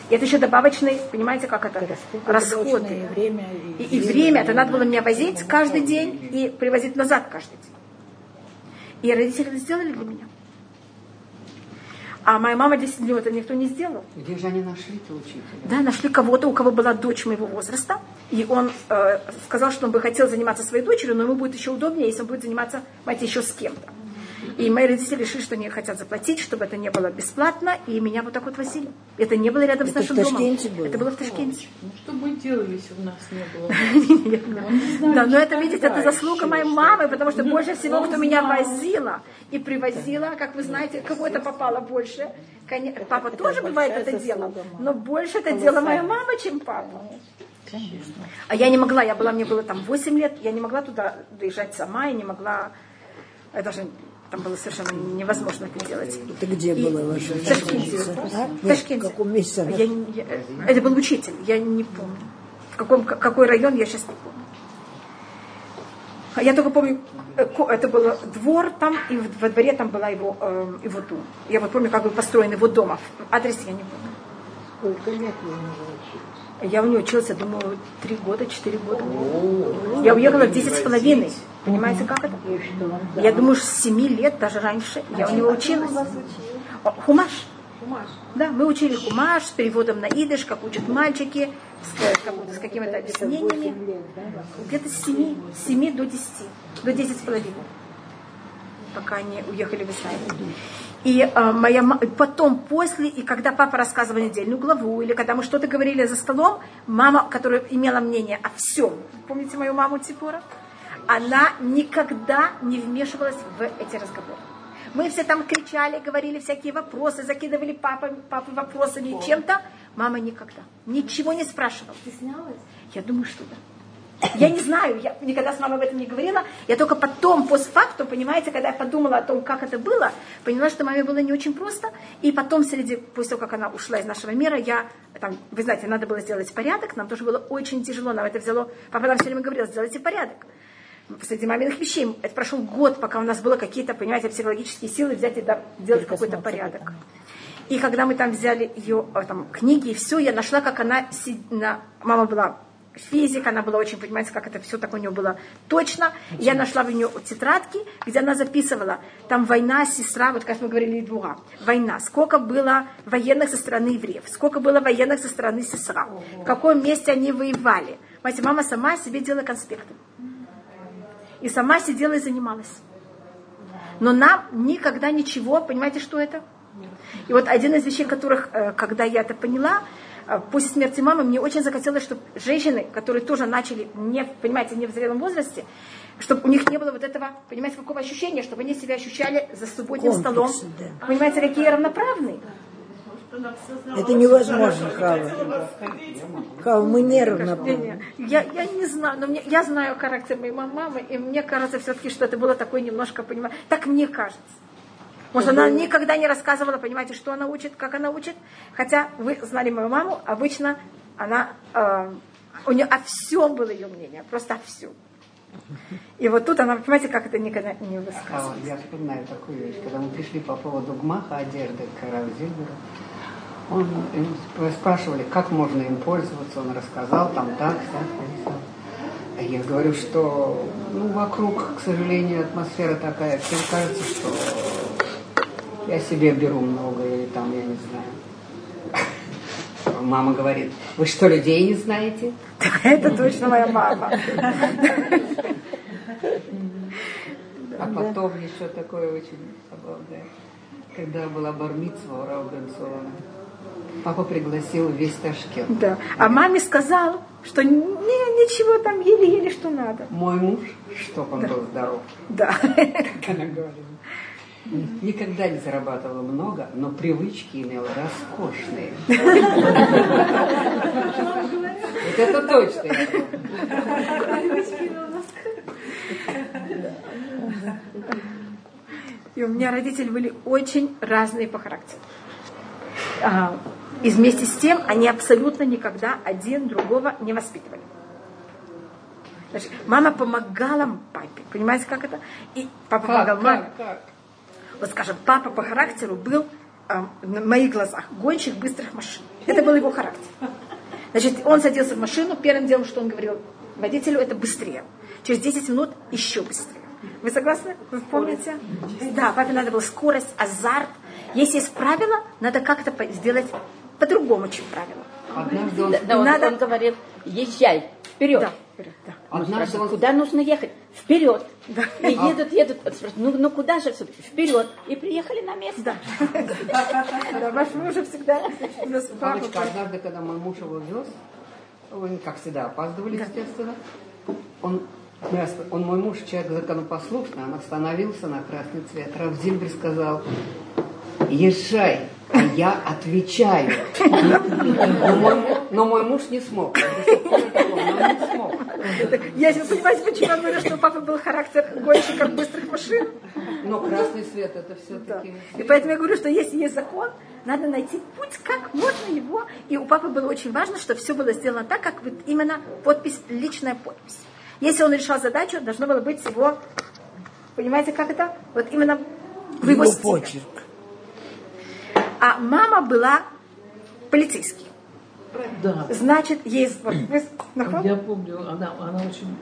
И это еще добавочный, понимаете, как это? Расходы. Добавочное время И, и время, это надо было меня возить каждый день и привозить назад каждый день. И родители это сделали для меня. А моя мама 10 дней это никто не сделал. Где же они нашли-то учителя? Да, нашли кого-то, у кого была дочь моего возраста, и он э, сказал, что он бы хотел заниматься своей дочерью, но ему будет еще удобнее, если он будет заниматься, понимаете, еще с кем-то. И мои родители решили, что они хотят заплатить, чтобы это не было бесплатно, и меня вот так вот возили. Это не было рядом с Это нашим в Ташкенте домом. было? Это было в Ташкенте. Ну, что бы делали, если у нас не было? Да, но это, видите, это заслуга моей мамы, потому что больше всего, кто меня возила и привозила, как вы знаете, кого это попало больше. Папа тоже бывает это делал, но больше это делала моя мама, чем папа. А я не могла, я была, мне было там 8 лет, я не могла туда доезжать сама, я не могла, я даже там было совершенно невозможно это делать. Это где И- было ваше В Ташкенте. А? В Ташкенте. В каком месте? она? Я я- это был учитель, я не помню. В каком, какой район, я сейчас не помню. А Я только помню, э, это был двор там, и во дворе там была его, э, его дом. Я вот помню, как был построен его дом. Адрес я не помню. Сколько лет вы у него учились? Я у него училась, я думаю, три года, четыре года. Я уехала в десять с половиной. Понимаете, как это? Я думаю, с семи лет, даже раньше, я у него училась. Хумаш. Да, мы учили хумаш с переводом на идыш, как учат мальчики, с, с какими-то объяснениями. Где-то с 7, с 7 до 10, до 10 с половиной, пока они уехали в Израиль. И э, моя потом, после, и когда папа рассказывал недельную главу, или когда мы что-то говорили за столом, мама, которая имела мнение о всем, помните мою маму Типора? Она никогда не вмешивалась в эти разговоры. Мы все там кричали, говорили всякие вопросы, закидывали папа, папы вопросами чем-то. Мама никогда. Ничего не спрашивала. Стеснялась? Я думаю, что да. Я не знаю, я никогда с мамой об этом не говорила. Я только потом, постфактум, понимаете, когда я подумала о том, как это было, поняла, что маме было не очень просто. И потом, среди, после того, как она ушла из нашего мира, я, там, вы знаете, надо было сделать порядок. Нам тоже было очень тяжело. Нам это взяло, папа нам все время говорил, сделайте порядок. Среди маминых вещей. Это прошел год, пока у нас было какие-то, понимаете, психологические силы взять и да, делать какой-то порядок. И когда мы там взяли ее там, книги и все, я нашла, как она, на... мама была физик, она была очень, понимаете, как это все так у нее было точно. Я нашла в нее тетрадки, где она записывала, там война, сестра, вот как мы говорили, двуга, война, сколько было военных со стороны евреев, сколько было военных со стороны сестра, в каком месте они воевали. Понимаете, мама сама себе делала конспекты. И сама сидела и занималась. Но нам никогда ничего, понимаете, что это? И вот один из вещей, которых, э, когда я это поняла, после смерти мамы мне очень захотелось, чтобы женщины, которые тоже начали, не, понимаете, не в зрелом возрасте, чтобы у них не было вот этого, понимаете, какого ощущения, чтобы они себя ощущали за субботним столом. да. Понимаете, какие равноправные. Это невозможно, Хава. Хава, мы не, Я, я не знаю, но мне, я знаю характер моей мамы, и мне кажется все-таки, что это было такое немножко, понимаете, так мне кажется. Может, она никогда не рассказывала, понимаете, что она учит, как она учит. Хотя вы знали мою маму, обычно она, э, у нее о всем было ее мнение, просто о всем. И вот тут она, понимаете, как это никогда не А, высказывалась. я вспоминаю такую вещь, когда мы пришли по поводу гмаха одежды к Раву Зильберу, он спрашивали, как можно им пользоваться, он рассказал, там так, так, так. А я говорю, что ну, вокруг, к сожалению, атмосфера такая, всем кажется, что я себе беру много, или там, я не знаю. Мама говорит, вы что, людей не знаете? Это точно моя мама. А потом еще такое очень забавное. Когда была бармитсва у Рау Бенцова, папа пригласил весь Ташкент. Да. А маме сказал, что не, ничего там еле-еле что надо. Мой муж, чтоб он был здоров, Да. как она говорила, никогда не зарабатывал много, но привычки имел роскошные. Вот это точно. И у меня родители были очень разные по характеру. А, и вместе с тем они абсолютно никогда один другого не воспитывали. Значит, мама помогала папе. Понимаете, как это? И папа помогал маме. Вот скажем, папа по характеру был а, на моих глазах гонщик быстрых машин. Это был его характер. Значит, он садился в машину, первым делом, что он говорил водителю, это быстрее. Через 10 минут еще быстрее. Вы согласны? Вы помните? Да, папе надо было скорость, азарт. Если есть правила, надо как-то сделать по-другому, чем правила. Однажды он, Да, он, Надо- он говорил, езжай, вперед. Да, вперед, да. Однажды он куда нужно ехать? Вперед. И едут, едут. Ну, ну куда же? Вперед. И приехали на место. Да. Да, ваш муж всегда. Папочка, однажды, когда мой муж его вез, он, как всегда, опаздывали, естественно. Он, мы он, мой муж, человек законопослушный, он остановился на красный цвет. Рав Зильбер сказал, езжай, а я отвечаю. Но мой, но мой муж не смог. Я не смог. Сейчас понимаете, почему я говорю, что у папы был характер гонщика быстрых машин. Но красный свет это Да. все-таки... И поэтому я говорю, что если есть закон, надо найти путь, как можно его. И у папы было очень важно, что все было сделано так, как вот именно подпись, личная подпись. Если он решал задачу, должно было быть его, понимаете, как это? Вот именно в его, Его почерк. А мама была полицейский. Да. Значит, есть... вот? Я помню, она, она очень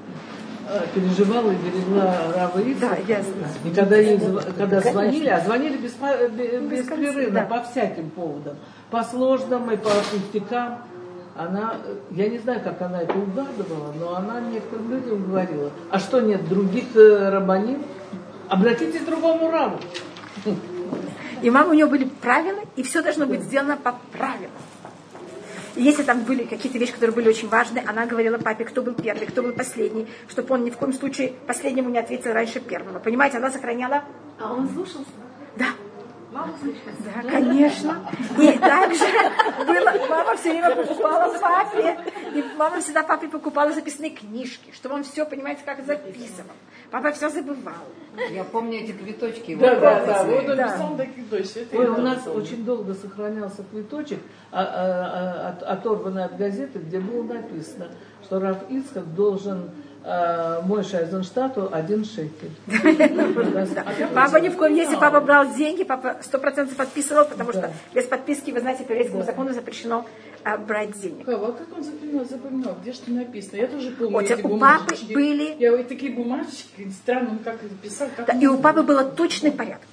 э, переживала и берегла Рава. Да, я знаю. И когда, ей, когда звонили, а звонили без, Без конца, беспрерывно да. по всяким поводам. По сложным и по пустякам. Она, э, я не знаю, как она это угадывала, но она некоторым людям говорила, а что нет других э, рабаним? Обратитесь к другому раву. И мама у нее были правила, и все должно быть сделано по правилам. И если там были какие-то вещи, которые были очень важны, она говорила папе, кто был первый, кто был последний, чтобы он ни в коем случае последнему не ответил раньше первого. Понимаете, она сохраняла А он слушался? Да. Да, конечно. И также было, мама все время покупала папе, и мама всегда папе покупала записные книжки, чтобы он все, понимаете, как записывал. Папа все забывал. Я помню эти цветочки. Да, да, да. Вот он Да. писал такие точки. Это Ой, у нас очень долго сохранялся квиточек, а- а- а- от- оторванный от газеты, где было написано, что Раф Ицхак должен а, Мойше Айзенштату один шекель. Папа ни в коем, если папа брал деньги, папа сто процентов подписывал, потому что без подписки, вы знаете, по еврейскому закону запрещено а, брать денег. Кого? А как он запоминал? запоминал? Где что написано? Я тоже помню Вот, эти у папы были- Я вот такие бумажечки, странно, он как их писал. И у папы был точный порядок.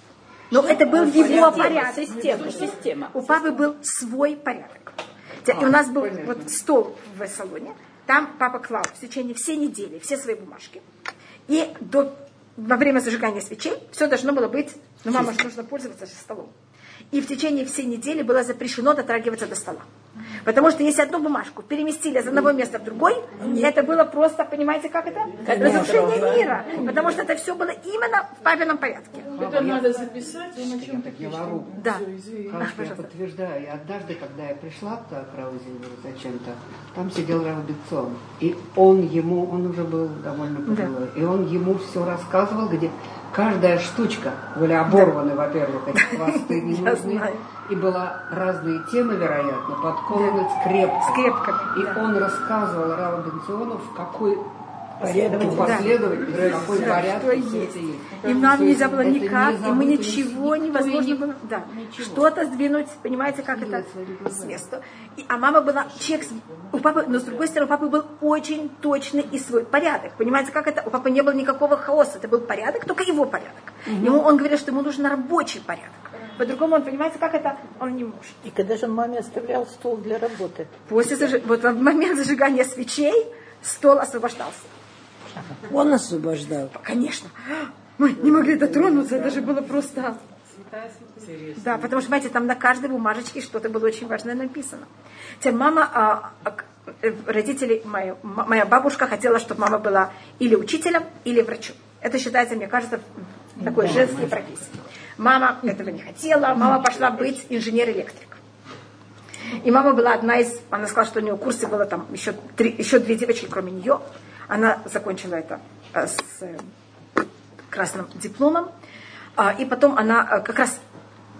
Но это был его порядок. Система, система. У папы был свой порядок. И у нас был вот стол в салоне, там папа клал в течение всей недели все свои бумажки. И до, во время зажигания свечей все должно было быть, ну, мама же нужно пользоваться же столом. И в течение всей недели было запрещено дотрагиваться до стола. Потому что если одну бумажку переместили из одного места в другой, это было просто, понимаете, как это? Разрушение мира. Потому что это все было именно в папином порядке. Это надо записать, он о чем-то Я пишет. вору. Да. Хорошо, я подтверждаю. И однажды, когда я пришла к Краузингеру зачем-то, там сидел Рав Бетсон. И он ему, он уже был довольно пожилой, и он ему все рассказывал, где каждая штучка были оборваны, во-первых, эти хвосты не Я нужны. знаю. И была разные темы, вероятно, подколоны скрепками. Скрепками, И да. он рассказывал Раву Бенциону, в какой в какой Да, порядке что все есть. И нам нельзя было никак, не и мы ничего невозможно не- было, да, что-то сдвинуть, понимаете, как это с места. И, а мама была чек, с- у папы, но с другой стороны, у папы был очень точный и свой порядок. Понимаете, как это? У папы не было никакого хаоса, это был порядок, только его порядок. Ему он говорил, что ему нужен рабочий порядок. По-другому он, понимаете, как это? Он не может. И когда же он маме оставлял стол для работы? После зажи- вот в момент зажигания свечей стол освобождался. Он освобождал. Конечно. Мы не могли дотронуться, это же было просто... Да, потому что, понимаете, там на каждой бумажечке что-то было очень важное написано. Тем мама, а, а, э, родители, мои, м- моя бабушка хотела, чтобы мама была или учителем, или врачом. Это считается, мне кажется, такой женской профессией. Мама этого не хотела, мама пошла быть инженер-электрик. И мама была одна из, она сказала, что у нее в курсе было там еще, три, еще две девочки, кроме нее. Она закончила это э, с э, красным дипломом. А, и потом она э, как раз,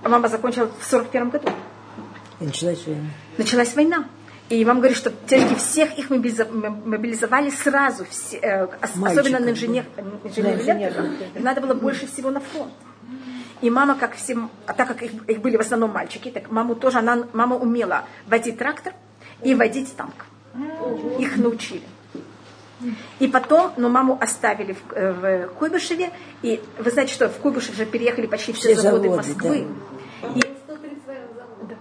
мама закончила в 41 году. И началась война. Началась война. И мама говорит, что тетки всех их мобилизовали сразу, все, ос- особенно на инженер, инженер Их надо было больше всего на фронт. И мама, как всем, а так как их, их были в основном мальчики, так маму тоже, она, мама умела водить трактор и водить танк. Их научили. И потом, но маму оставили в, э, в Куйбышеве, и вы знаете, что в Куйбышев же переехали почти все, Все заводы, заводы, Москвы. И, Да.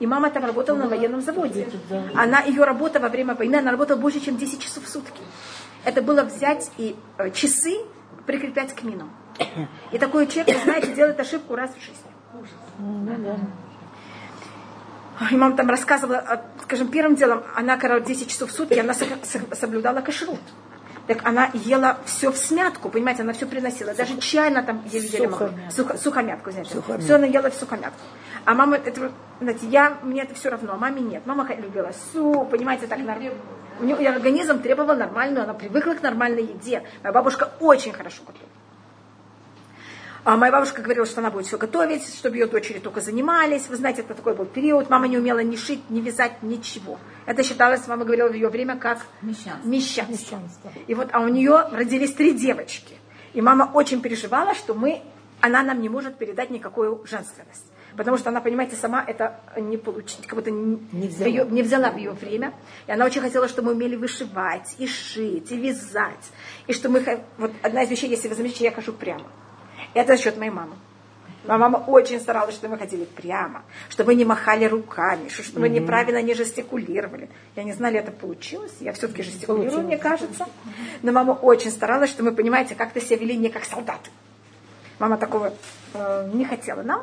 и мама там работала на военном заводе. Она, ее работа во время войны, она работала больше, чем 10 часов в сутки. Это было взять и э, часы прикреплять к минам. И такой человек, вы знаете, делает ошибку раз в жизни. И мама там рассказывала, а, скажем, первым делом, она, короче, 10 часов в сутки, она со- со- соблюдала кашрут. Так она ела все в смятку, понимаете, она все приносила. Даже чай она там ели, ели могла. Сухо, сухомятку, знаете. Сухомятку. Все она ела в сухомятку. А мама, это, вот, знаете, я, мне это все равно, а маме нет. Мама любила суп, понимаете, так нормально. У нее организм требовал нормальную, она привыкла к нормальной еде. Моя бабушка очень хорошо готовила. А моя бабушка говорила, что она будет все готовить, чтобы ее дочери только занимались. Вы знаете, это такой был период. Мама не умела ни шить, ни вязать, ничего. Это считалось, мама говорила в ее время, как мещанство. И вот, а у нее родились три девочки. И мама очень переживала, что мы, она нам не может передать никакую женственность. Потому что она, понимаете, сама это не получить, как будто не, взяла. ее- не взяла в ее время. И она очень хотела, чтобы мы умели вышивать, и шить, и вязать. И что мы... Вот одна из вещей, если вы заметите, я хожу прямо. Это за счет моей мамы. Моя мама очень старалась, чтобы мы ходили прямо, чтобы не махали руками, что- чтобы мы неправильно не жестикулировали. Я не знаю, ли это получилось. Я все-таки жестикулирую, мне кажется. Но мама очень старалась, что мы, понимаете, как-то себя вели не как солдаты. Мама такого э, не хотела нам.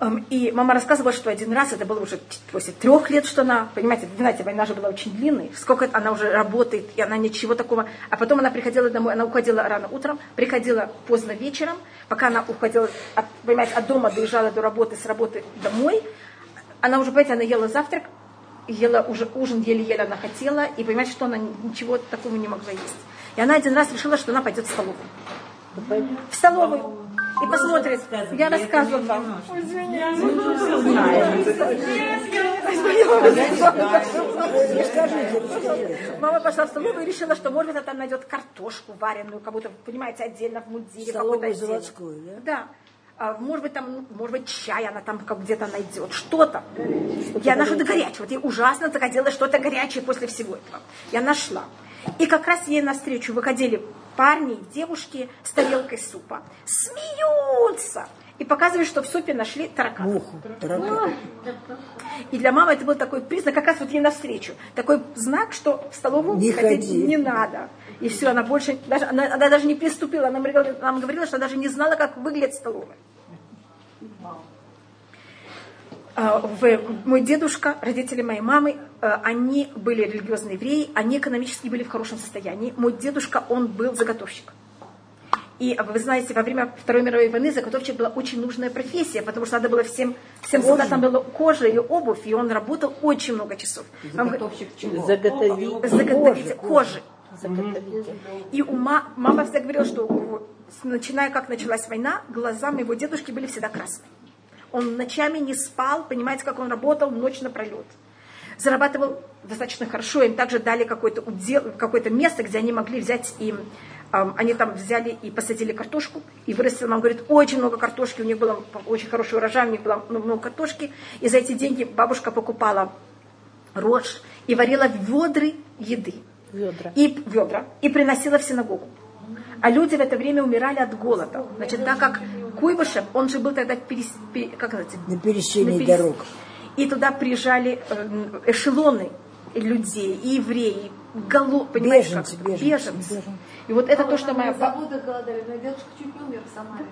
Эм, И мама рассказывала, что один раз, это было уже после трех лет, что она, понимаете, знаете, война же была очень длинной, сколько она уже работает, и она ничего такого. А потом она приходила домой, она уходила рано утром, приходила поздно вечером, пока она уходила, от, понимаете, от дома доезжала до работы, с работы домой, она уже, понимаете, она ела завтрак, ела уже ужин, еле-еле она хотела, и понимаете, что она ничего такого не могла есть. И она один раз решила, что она пойдет в столовую. В столовую. И посмотрит. Я рассказываю вам. Мама пошла в столовую и решила, что, может быть, она там найдет картошку вареную, как будто, понимаете, отдельно в мундире. какой-то Столовую отдельно. заводскую, да? Да. А, Может быть, там, может быть, чай она там как где-то найдет, что-то. Я нашла что-то горячее. Вот ей ужасно захотелось что-то горячее после всего этого. Я нашла. И как раз ей навстречу выходили парни и девушки с тарелкой супа. Смеются. И показывают, что в супе нашли таракана. Муху, таракан. И для мамы это был такой признак, как раз вот ей навстречу. Такой знак, что в столовую Не ходить ходи. не надо. И все, она больше, даже, она, она даже не приступила. Она нам говорила, что даже не знала, как выглядит столовая. А, в- мой дедушка, родители моей мамы, э, они были религиозные евреи, они экономически были в хорошем состоянии. Мой дедушка, он был заготовщик. И вы знаете, во время Второй мировой войны заготовщик была очень нужная профессия, потому что надо было всем, всем солдатам было кожа и обувь, и он работал очень много часов. Заготовщик чего? Заготовить. заготовитель кожи. Заготовить. И у ма- мама всегда говорила, что начиная как началась война, глаза моего дедушки были всегда красные. Он ночами не спал, понимаете, как он работал ночь напролет. Зарабатывал достаточно хорошо, им также дали какое-то, удел, какое-то место, где они могли взять и ам, они там взяли и посадили картошку, и вырастил, мама говорит, очень много картошки, у них было очень хороший урожай, у них было много картошки, и за эти деньги бабушка покупала рожь и варила ведры еды. Ведра. И ведра. И приносила в синагогу. А люди в это время умирали от голода. Значит, так как Куйбышев, он же был тогда перес- пе- как На пересечении на перес- дорог. И туда приезжали э, эшелоны людей, и евреи, голо, понимаешь, Беженцы, как? беженцы. И вот это то, что моя... Заводы голодали, но дедушка чуть не умер в Самаре.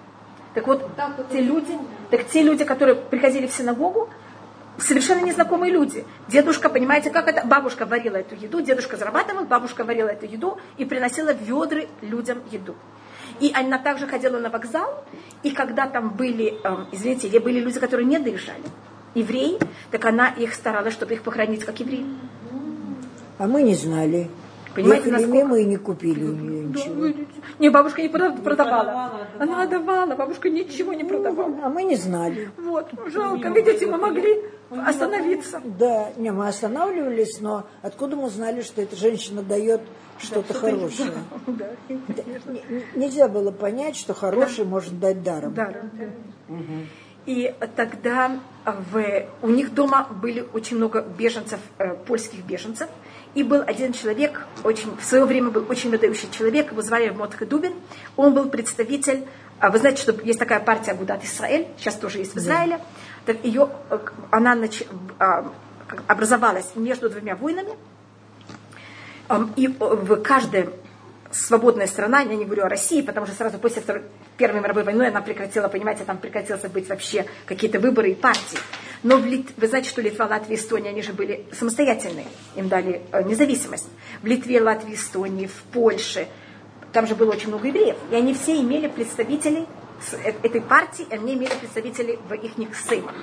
Так вот, те люди, так те люди, которые приходили в синагогу, совершенно незнакомые люди. Дедушка, понимаете, как это? Бабушка варила эту еду, дедушка зарабатывал, бабушка варила эту еду и приносила в ведры людям еду. И она также ходила на вокзал, и когда там были, эм, извините, где были люди, которые не доезжали, евреи, так она их старалась, чтобы их похоронить как евреи. А мы не знали. Понимаете, насколько- и не купили у нее ничего. Не, бабушка не прода- продавала. Она отдавала, бабушка ничего не продавала. А мы не знали. Вот, жалко, видите, мы могли остановиться. Да, не, мы останавливались, но откуда мы знали, что эта женщина дает что-то хорошее? Да, Нельзя было понять, что хорошее можно дать даром. да. И тогда в, у них дома были очень много беженцев, э, польских беженцев. И был один человек, очень, в свое время был очень выдающий человек, его звали Мотха Дубин. Он был представитель, а вы знаете, что есть такая партия Агудат Исраэль, сейчас тоже есть в Израиле. Так ее, э, она нач- а, образовалась между двумя войнами. И в каждой свободная страна, я не говорю о России, потому что сразу после Первой мировой войны она прекратила, понимаете, там прекратилось быть вообще какие-то выборы и партии. Но в Лит- вы знаете, что Литва, Латвия, Эстония, они же были самостоятельные, им дали э, независимость. В Литве, Латвии, Эстонии, в Польше, там же было очень много евреев, и они все имели представителей э- этой партии, они имели представителей в их сеймах,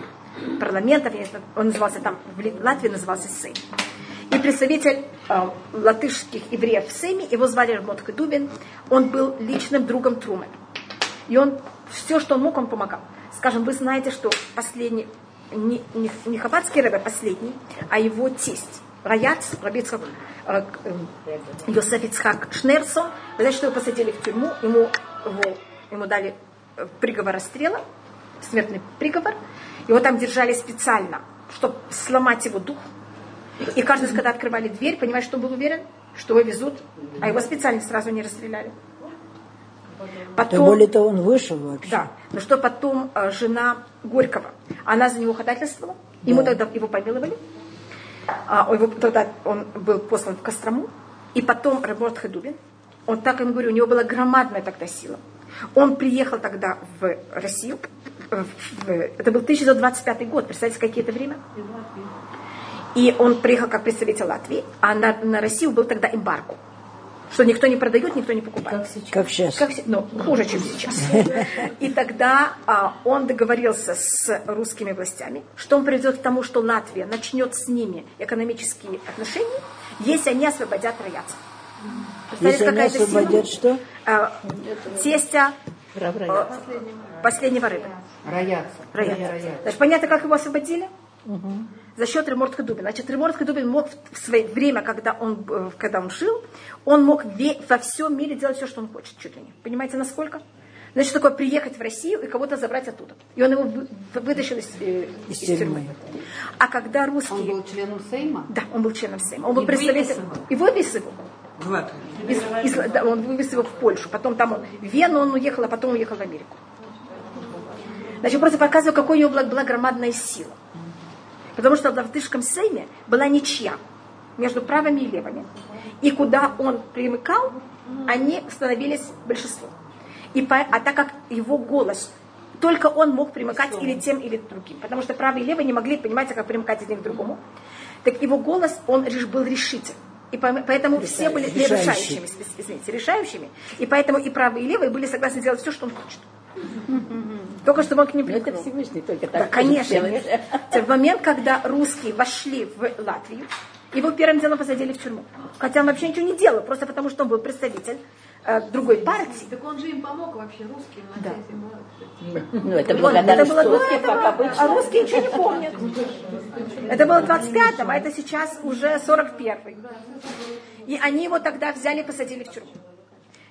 парламентов, он назывался там, в Латвии назывался Сейм. Представитель э, латышских евреев в Сейме, его звали Мотка Дубин, он был личным другом Трумэна. И он, все, что он мог, он помогал. Скажем, вы знаете, что последний, не, не, Хабадский рэбе последний, а его тесть, Раяц, Рабицкак, э, э, Йосеф Шнерсон, вы знаете, что его посадили в тюрьму, ему, его, ему дали э, приговор расстрела, смертный приговор, его там держали специально, чтобы сломать его дух, и каждый раз, когда открывали дверь, понимаешь, что он был уверен, что его везут, а его специально сразу не расстреляли. Тем Потом, более то он вышел вообще. да, но что потом э, жена Горького, она за него ходательствовала, ему Да. тогда его помиловали, а, его, тогда он был послан в Кострому, и потом Раборт Хедубин, он так им говорю, у него была громадная тогда сила. Он приехал тогда в Россию, э, в- это был 1925 год, представьте, какие это время? И он приехал как представитель Латвии, а на, на Россию был тогда эмбарго. Что никто не продает, никто не покупает. Как сейчас. Как все- ну, хуже, чем сейчас. И тогда а, он договорился с русскими властями, что он приведет к тому, что Латвия начнет с ними экономические отношения, если они освободят. Представляете, Если они это сила? освободят что? А, тестя а, Раяц. последнего рыба. Рояться. Рояца. Значит, понятно, как его освободили? За счет Ремортка Дубина. Значит, Ремортка Дубин мог в свое время, когда он, э, когда он жил, он мог во всем мире делать все, что он хочет, чуть ли не. Понимаете, насколько? Значит, такое приехать в Россию и кого-то забрать оттуда. И он его вы- вытащил из, э, Из из тюрьмы. А когда Он русские... был членом Сейма? Да, он был членом Сейма. Он был И представителем... вывез его? И вывез его. Из- из- да, он вывез его в Польшу. Потом там он, в Вену он уехал, а потом уехал в Америку. Значит, просто показываю, какой у него была, была громадная сила. Потому что в латышском сейме была ничья между правыми и левыми. И куда он примыкал, они становились большинством. И по- а так как его голос, только он мог примыкать или тем, или другим. Потому что правые и левые не могли, понимаете, как примыкать один к другому. Так его голос, он реш- был решитель. И по- поэтому все были Решающий. решающими, извините, решающими. И поэтому и правые, и левые были согласны делать все, что он хочет. Только чтобы он к ним Ну, это примкнул. Всевышний только Да, так конечно. может делать. В момент, когда русские вошли в Латвию, его первым делом посадили в тюрьму. Хотя он вообще ничего не делал, просто потому что он был представитель э, другой партии. Так он же им помог вообще, русским. Да. Ну, это благодарность это было до русских, как этого, обычно. а русские ничего не помнят. Это было в 25-м, а это сейчас уже 41-й. И они его тогда взяли и посадили в тюрьму.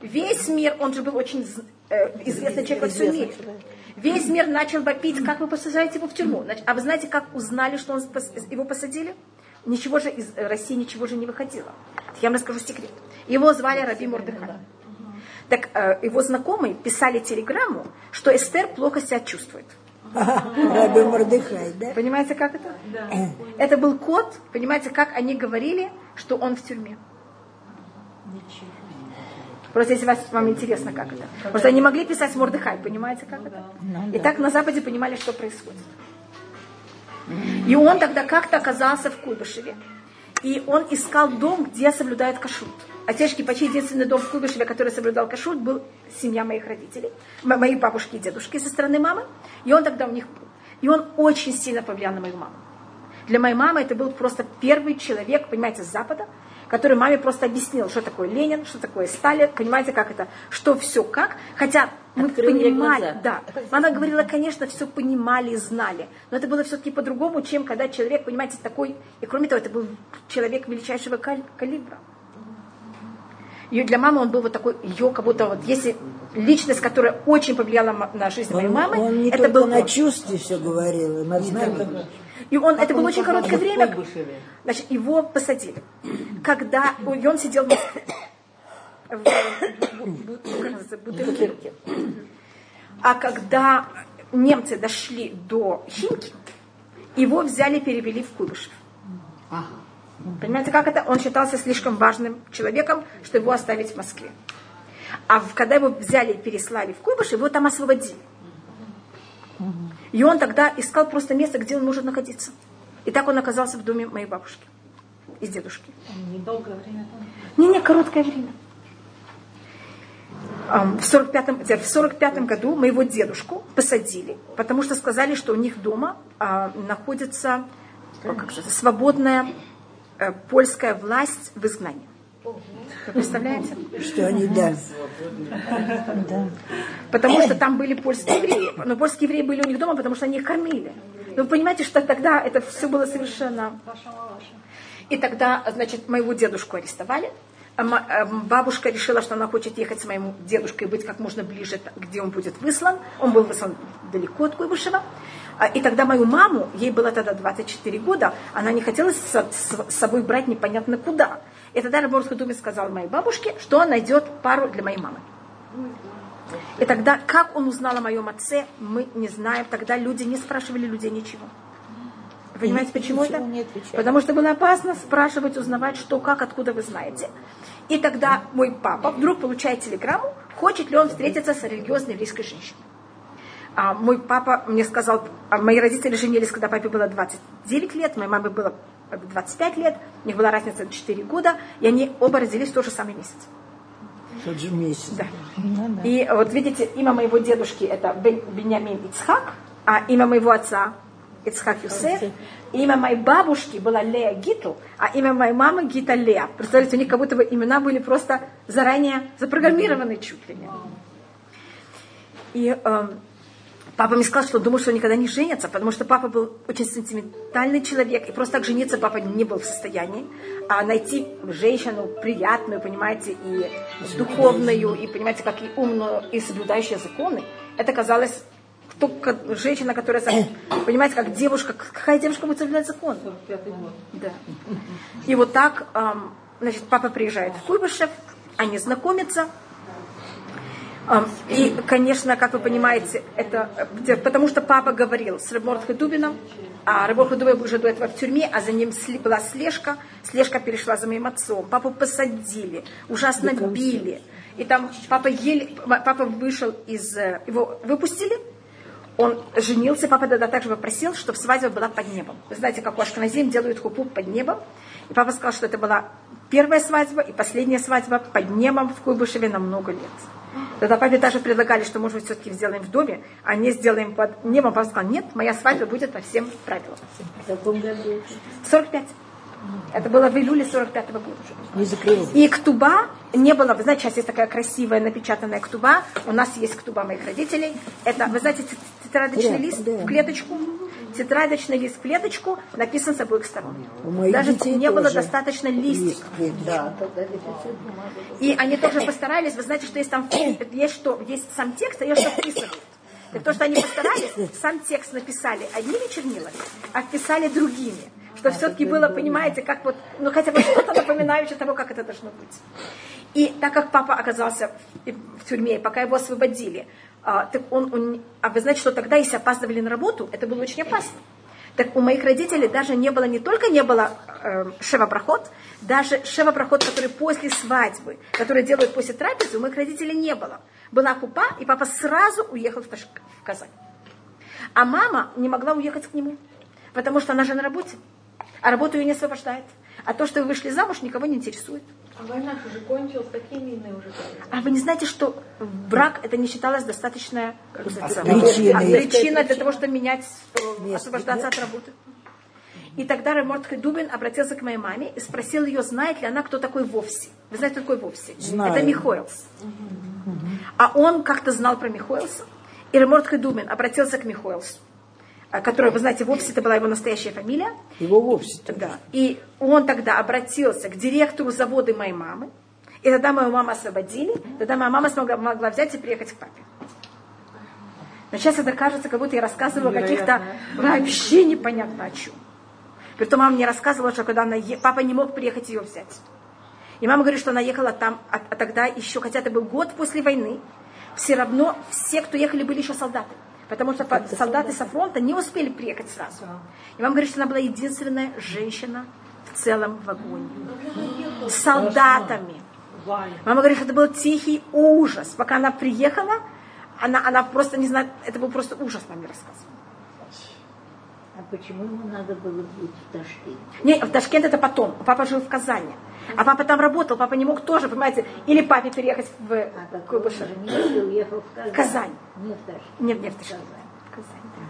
Весь мир, он же был очень э, известный человек во всем мире. Весь мир начал вопить, как вы посажаете его в тюрьму. А вы знаете, как узнали, что он его посадили? Ничего же из э, России ничего же не выходило. Я вам расскажу секрет. Его звали Раби Мордыхай. Так э, его знакомые писали телеграмму, что Эстер плохо себя чувствует. Раби Мордыхай, да? Понимаете, как это? Это был код, понимаете, как они говорили, что он в тюрьме. Просто если вас, вам интересно, как это. Просто они могли писать Мордыхай, понимаете, как это? И так на Западе понимали, что происходит. И он тогда как-то оказался в Куйбышеве. И он искал дом, где соблюдают кашрут. Отечки, почти единственный дом в Куйбышеве, который соблюдал кашрут, был семья моих родителей, м- моей бабушки и дедушки со стороны мамы. И он тогда у них был. И он очень сильно повлиял на мою маму. Для моей мамы это был просто первый человек, понимаете, с Запада, который маме просто объяснил, что такое Ленин, что такое Сталин, понимаете, как это, что все как. Хотя мы Открыл понимали, глаза. да. Она говорила, конечно, все понимали и знали, но это было все-таки по-другому, чем когда человек, понимаете, такой, и кроме того, это был человек величайшего калибра. И для мамы он был вот такой, ее как будто вот, если личность, которая очень повлияла на жизнь моей мамы, он не это был на чувстве все говорил, как... И он, это было он очень оказался короткое время. Значит, его посадили. Когда и он сидел в Москве. Бутылке. А когда немцы дошли до Химки, его взяли перевели в Куйбышев. Ага. Понимаете, как это? Он считался слишком важным человеком, что его оставить в Москве. А когда его взяли и переслали в Куйбышев, его там освободили. И он тогда искал просто место, где он может находиться. И так он оказался в доме моей бабушки и дедушки. Недолгое время там. Не-не, короткое время. В 45-м, э, в 45 году моего дедушку посадили, потому что сказали, что у них дома а, находится как сказать, свободная э, польская власть в изгнании. Вы представляете? Что они, да. Потому что там были польские евреи. Но польские евреи были у них дома, потому что они их кормили. Но вы понимаете, что тогда это все было совершенно... И тогда, значит, моего дедушку арестовали. А а Бабушка решила, что она хочет ехать с моим дедушкой, быть как можно ближе, где он будет выслан. Он был выслан далеко от Куйбышева. А, И тогда мою маму, ей было тогда 24 года, она не хотела с собой брать непонятно куда. И тогда Раборский Думе сказал моей бабушке, что он найдет пару для моей мамы. И тогда, как он узнал о моем отце, мы не знаем. Тогда люди не спрашивали людей ничего. Понимаете, почему это? Потому что было опасно спрашивать, узнавать, что, как, откуда вы знаете. И тогда мой папа вдруг получает телеграмму, хочет ли он встретиться с религиозной еврейской женщиной. А мой папа мне сказал, а мои родители женились, когда папе было 29 лет, моей маме было 25 лет, у них была разница 4 года, и они оба родились в тот же самый месяц. Тот же месяц. Да. И вот видите, имя моего дедушки это Бен- Беньямин Ицхак, а имя моего отца Ицхак Юсеф. Имя моей бабушки было Лея Гитл, а имя моей мамы Гита Лея. Представляете, у них как будто бы имена были просто заранее запрограммированы чуть ли не. И эм, папа мне сказал, что думал, что никогда не женятся, потому что папа был очень сентиментальный человек, и просто так жениться папа не был в состоянии. А найти женщину приятную, понимаете, и духовную, и, понимаете, как и умную, и соблюдающую законы, это казалось только женщина, которая, понимаете, как девушка, какая девушка будет соблюдать закон? Да. И вот так, значит, папа приезжает в Куйбышев, они знакомятся, И, конечно, как вы понимаете, это э, потому что папа говорил с Рабмордхой Дубином, а Рабмордхой Дубин был уже до этого в тюрьме, а за ним была слежка, слежка перешла за моим отцом. Папу посадили, ужасно били. И там папа еле, папа вышел из, э, его выпустили, он женился, папа тогда также попросил, чтобы свадьба была под небом. Вы знаете, как у Ашканазим делают хупу под небом. И папа сказал, что это была первая свадьба и последняя свадьба под небом в Куйбышеве на много лет. Тогда папе даже предлагали, что, может быть, все-таки сделаем в доме, а не сделаем под небом. Папа сказал, нет, моя свадьба будет по всем правилам. В каком году? 45. Это было в июле 45 года. Не закрыл. И ктуба не было, вы знаете, сейчас есть такая красивая напечатанная ктуба, у нас есть ктуба моих родителей. Это, вы знаете, тет- тетрадочный Да, лист да. в клеточку, тетрадочный лист в клеточку, написан с обоих сторон. Даже не было достаточно листиков. Да. И они тоже постарались, вы знаете, что есть там, есть что, есть сам текст, а есть что вписывают. Так то, что они постарались, сам текст написали одними чернилами, а вписали другими. Что все-таки было, понимаете, как вот, ну хотя бы что-то напоминающее того, как это должно быть. И так как папа оказался в, тюрьме, пока его освободили, а, так он, он- а вы знаете, что тогда, если опаздывали на работу, это было очень опасно. Так у моих родителей даже не было, не только не было э, шева-проход, даже шева-проход, который после свадьбы, который делают после трапезы, у моих родителей не было. Была купа, и папа сразу уехал в, Ташк- в Казань. А мама не могла уехать к нему, потому что она же на работе, а работу ее не освобождает. А то, что вы вышли замуж, никого не интересует. А война уже кончилась, какие мины уже были? А вы не знаете, что брак это не считалось достаточная как сказать, Причиной. а, причина для того, чтобы менять, э, освобождаться от работы. И тогда Ремортхай Дубин обратился к моей маме и спросил ее, знает ли она, кто такой Вовси. Вы знаете, кто такой Вовси? Знаю. Это Михоэлс. А он как-то знал про Михоэлса. И Ремортхай Дубин обратился к Михоэлсу, а, который, вы знаете, Вовси это была его настоящая фамилия. Его вовсе. Да. И он тогда обратился к директору завода моей мамы. И тогда мою маму освободили. Тогда моя мама смогла, могла взять и приехать к папе. Но сейчас это кажется, как будто я рассказывала о каких-то вообще непонятно о чем. Притом мама мне рассказывала, что когда она е- папа не мог приехать ее взять. И мама говорит, что она ехала там, а, а тогда еще, хотя это был год после войны, все равно все, кто ехали, были еще солдаты. Потому что солдаты со фронта не успели приехать сразу. И мама говорит, что она была единственная женщина в целом вагоне. С солдатами. Мама говорит, что это был тихий ужас. Пока она приехала, она, она просто не знает, это был просто ужас, маме рассказывала. А почему ему надо было быть в Ташкенте? Не, в Ташкент это потом. Папа жил в Казани. А папа там работал. Папа не мог тоже, понимаете, или папе переехать в А Куйбышев. уехал в Казань? Казань. Не в Ташкент. Нет, нет, в Ташкент. В Казань, да.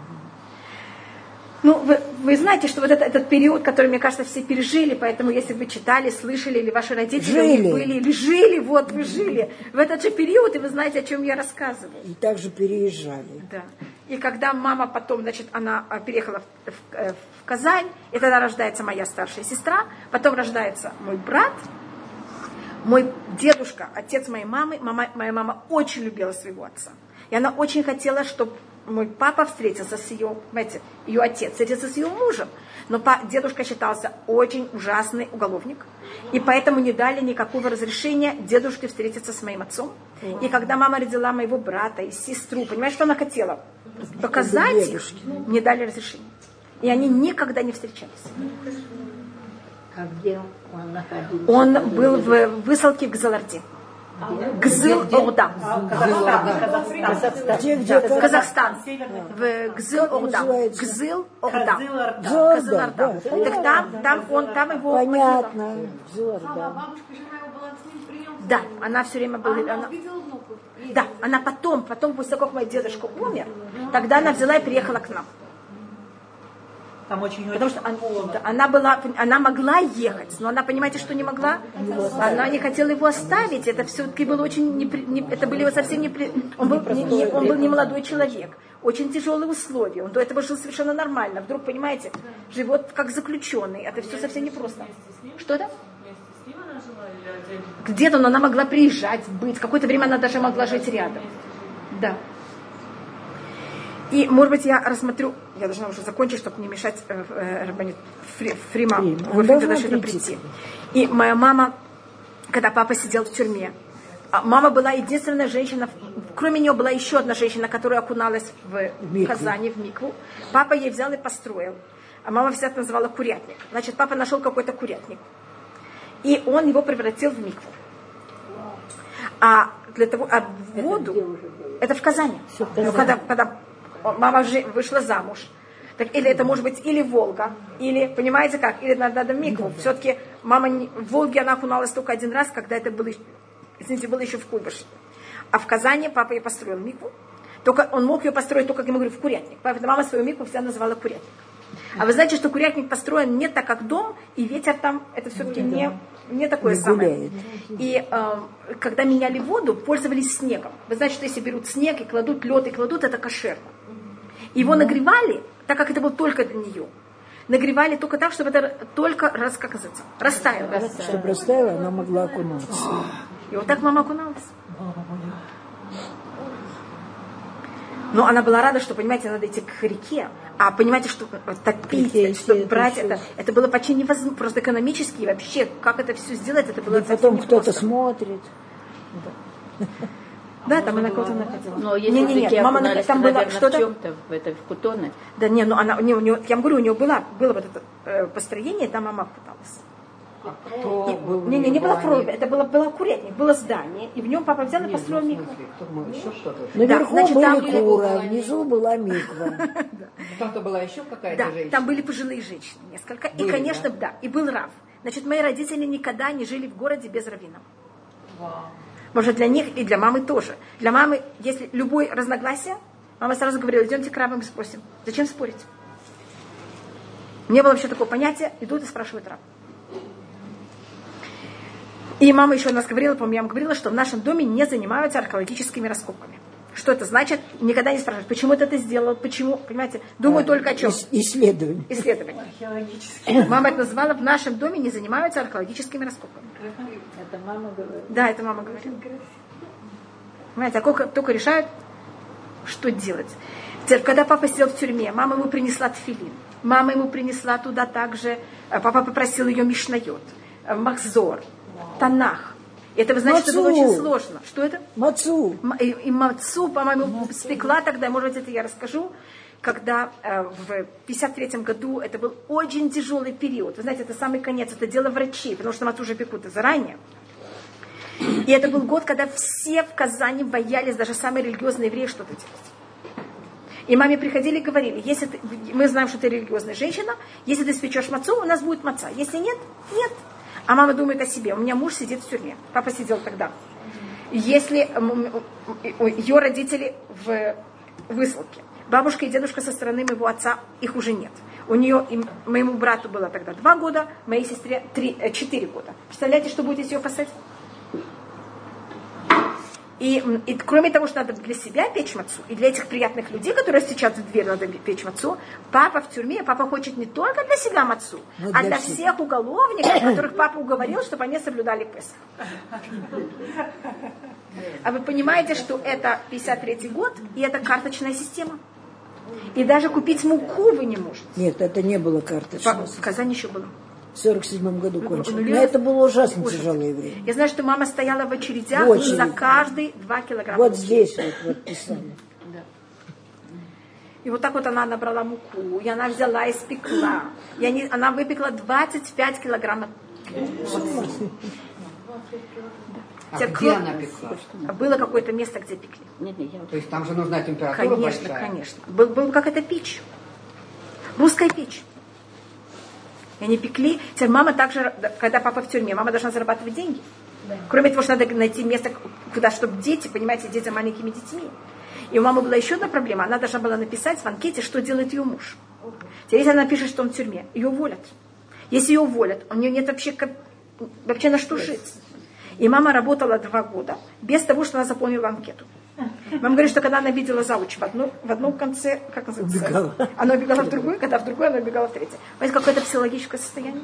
Ну, вы, вы знаете, что вот это- этот период, который, мне кажется, все пережили, поэтому если вы читали, слышали, или ваши родители Жили. были, или жили, вот вы жили в этот же период, и вы знаете, о чем я рассказываю. И также переезжали. Да. И когда мама потом, значит, она а, переехала в, в- э, в Казань, и тогда рождается моя старшая сестра, потом рождается мой брат, мой дедушка, отец моей мамы, мама, моя мама очень любила своего отца. И она очень хотела, чтобы мой папа встретился с ее, знаете, ее отец встретился с ее мужем. Но па- дедушка считался очень ужасный уголовник. И поэтому не дали никакого разрешения дедушке встретиться с моим отцом. И когда мама родила моего брата и сестру, понимаешь, что она хотела? Показать их, не дали разрешения. И они никогда не встречались. А где он находился? Он был в высылке в Газаларде. Гзыл Орда. Где, где, как? Казахстан. В Гзыл Орда. Гзыл Орда. Гзыл Орда. да. Так там, там он, там его... Понятно. Ним прием. Да, она все время была... Она она- увидела внуков. И Да, она потом, потом, после того, как мой дедушка умер, тогда она взяла и приехала к нам. Там очень Потому что она, да, она была, она могла ехать, но она, понимаете, что не могла? Она не хотела его оставить. Это все-таки было очень, непри- не- это были совсем не, он был не, не- он был не молодой человек. Очень тяжелые условия. Он до этого жил совершенно нормально. Вдруг, понимаете, живет как заключенный. Это все совсем непросто. Что это? Где-то, но она могла приезжать, быть. Какое-то время она даже могла жить рядом. Да. И, может быть, я рассмотрю, я должна уже закончить, чтобы не мешать э, э, Рабанит Фри- Фрима, Фрим. в Она эфир должна даже сюда прийти. И моя мама, когда папа сидел в тюрьме, а мама была единственная женщина, кроме нее была еще одна женщина, которая окуналась в, микву. Казани, в Микву. Папа ей взял и построил. А мама всегда называла курятник. Значит, папа нашел какой-то курятник. И он его превратил в микву. А для того, а воду, это в Казани. Ну, когда, когда мама жи- вышла замуж, так или это может быть или Волга, или, понимаете как, или надо, надо микву. Все-таки мама не- в Волге она окуналась только один раз, когда это было, извините, было еще в Куйбышеве. А в Казани папа ей построил микву. Только он мог ее построить только, как я говорю, в курятник. Поэтому мама свою микву всегда называла курятник. А вы знаете, что курятник построен не так, как дом, и ветер там, это все-таки не, не такое Не самое. И э, когда меняли воду, пользовались снегом. Вы знаете, что если берут снег и кладут лед, и кладут, это кошерно. Его нагревали, так как это было только для нее. Нагревали только так, чтобы это только раз, как называется, растаяло. Чтобы растаяла, она могла окунуться. И вот так мама окуналась. Но она была рада, что, понимаете, надо идти к реке. А понимаете, что топить, Реке, что брать это, это было почти невозможно, просто экономически и вообще, как это все сделать, это было И потом кто-то смотрит. Да, там она кого-то находила. Но если не, не, нет, мама, окунались, там то, было наверное, в что-то... чем-то, в, это, в кутоне. Да не, ну она, у нее, у нее- я вам говорю, у нее было, было вот это э, построение, там мама пыталась. Кто был Не, не, не было проруби, это было, было курятник, было здание, и в нем папа взял и ну, построил в микву. смысле, кто был? Еще кто-то? Наверху значит, там были а куры. внизу была миква. Там-то была еще какая-то Да, женщина? там были пожилые женщины несколько. и, конечно, да? и был Рав. Значит, мои родители никогда не жили в городе без раввина. Может, для них и для мамы тоже. Для мамы, если любое разногласие, мама сразу говорила, идемте к равам и спросим. Зачем спорить? Не было вообще такого понятия, идут и спрашивают рав. И мама еще нас говорила, по-моему, я вам говорила, что в нашем доме не занимаются археологическими раскопками. Что это значит? Никогда не спрашивают, почему ты это сделал, почему, понимаете, думаю только о чем. Ис- Исследование. Исследования. Мама это назвала, в нашем доме не занимаются археологическими раскопками. Это мама говорит. Да, это мама говорит. Понимаете, а только, только решают, что делать. Теперь, когда папа сидел в тюрьме, мама ему принесла тфилин. Мама ему принесла туда также, э, папа попросил ее мишнайот, э, махзор, танах. Это, вы знаете, что было Мацу. очень сложно. Что это? Мацу. И, и мацу, по-моему, спекла тогда, может быть, это я расскажу, когда э, в 53 году это был очень тяжелый период. Вы знаете, это самый конец, это дело врачей, потому что мацу уже пекут заранее. И это был год, когда все в Казани боялись, даже самые религиозные евреи, что-то делать. И маме приходили и говорили, если ты, мы знаем, что ты религиозная женщина, если ты спечешь мацу, у нас будет маца. Если нет, нет. А мама думает о себе. У меня муж сидит в тюрьме. Папа сидел тогда. Если ее родители в высылке, бабушка и дедушка со стороны моего отца, их уже нет. У нее, и моему брату было тогда два года, моей сестре три, э, четыре года. Представляете, что будет, если ее посадить? И, и кроме того, что надо для себя печь мацу, и для этих приятных людей, которые стучат в дверь, надо печь мацу, папа в тюрьме, папа хочет не только для себя мацу, Но а для всех. всех уголовников, которых папа уговорил, чтобы они соблюдали Песах. А вы понимаете, что это 53 год, и это карточная система? И даже купить муку вы не можете. Нет, это не было карточно. В Казани еще было. В 47 году кончилось. ну, Но это было ужасно Ужас. тяжелое время. Я знаю, что мама стояла в очередях В очереди. за каждый 2 килограмма. Вот муки. здесь вот, вот писали. И вот так вот она набрала муку, и она взяла и спекла. И они, она выпекла 25 килограммов. А где она пекла? Было какое-то место, где пекли. Нет, нет, я вот То есть там же нужна температура Конечно, большая. конечно. Был, был как это печь. Русская печь. И они пекли. Теперь мама также, когда папа в тюрьме, мама должна зарабатывать деньги. Кроме того, что надо найти место, куда, чтобы дети, понимаете, дети с маленькими детьми. И у мамы была еще одна проблема. Она должна была написать в анкете, что делает ее муж. Теперь, если она пишет, что он в тюрьме, ее уволят. Если ее уволят, у нее нет вообще, как- вообще на что жить. И мама работала два года без того, что она заполнила анкету. Мама говорит, что когда она видела зауч в, одну, в одном конце, как называется? Убегала. Она убегала в другую, когда в другую она убегала в третью. Понимаете, какое-то психологическое состояние.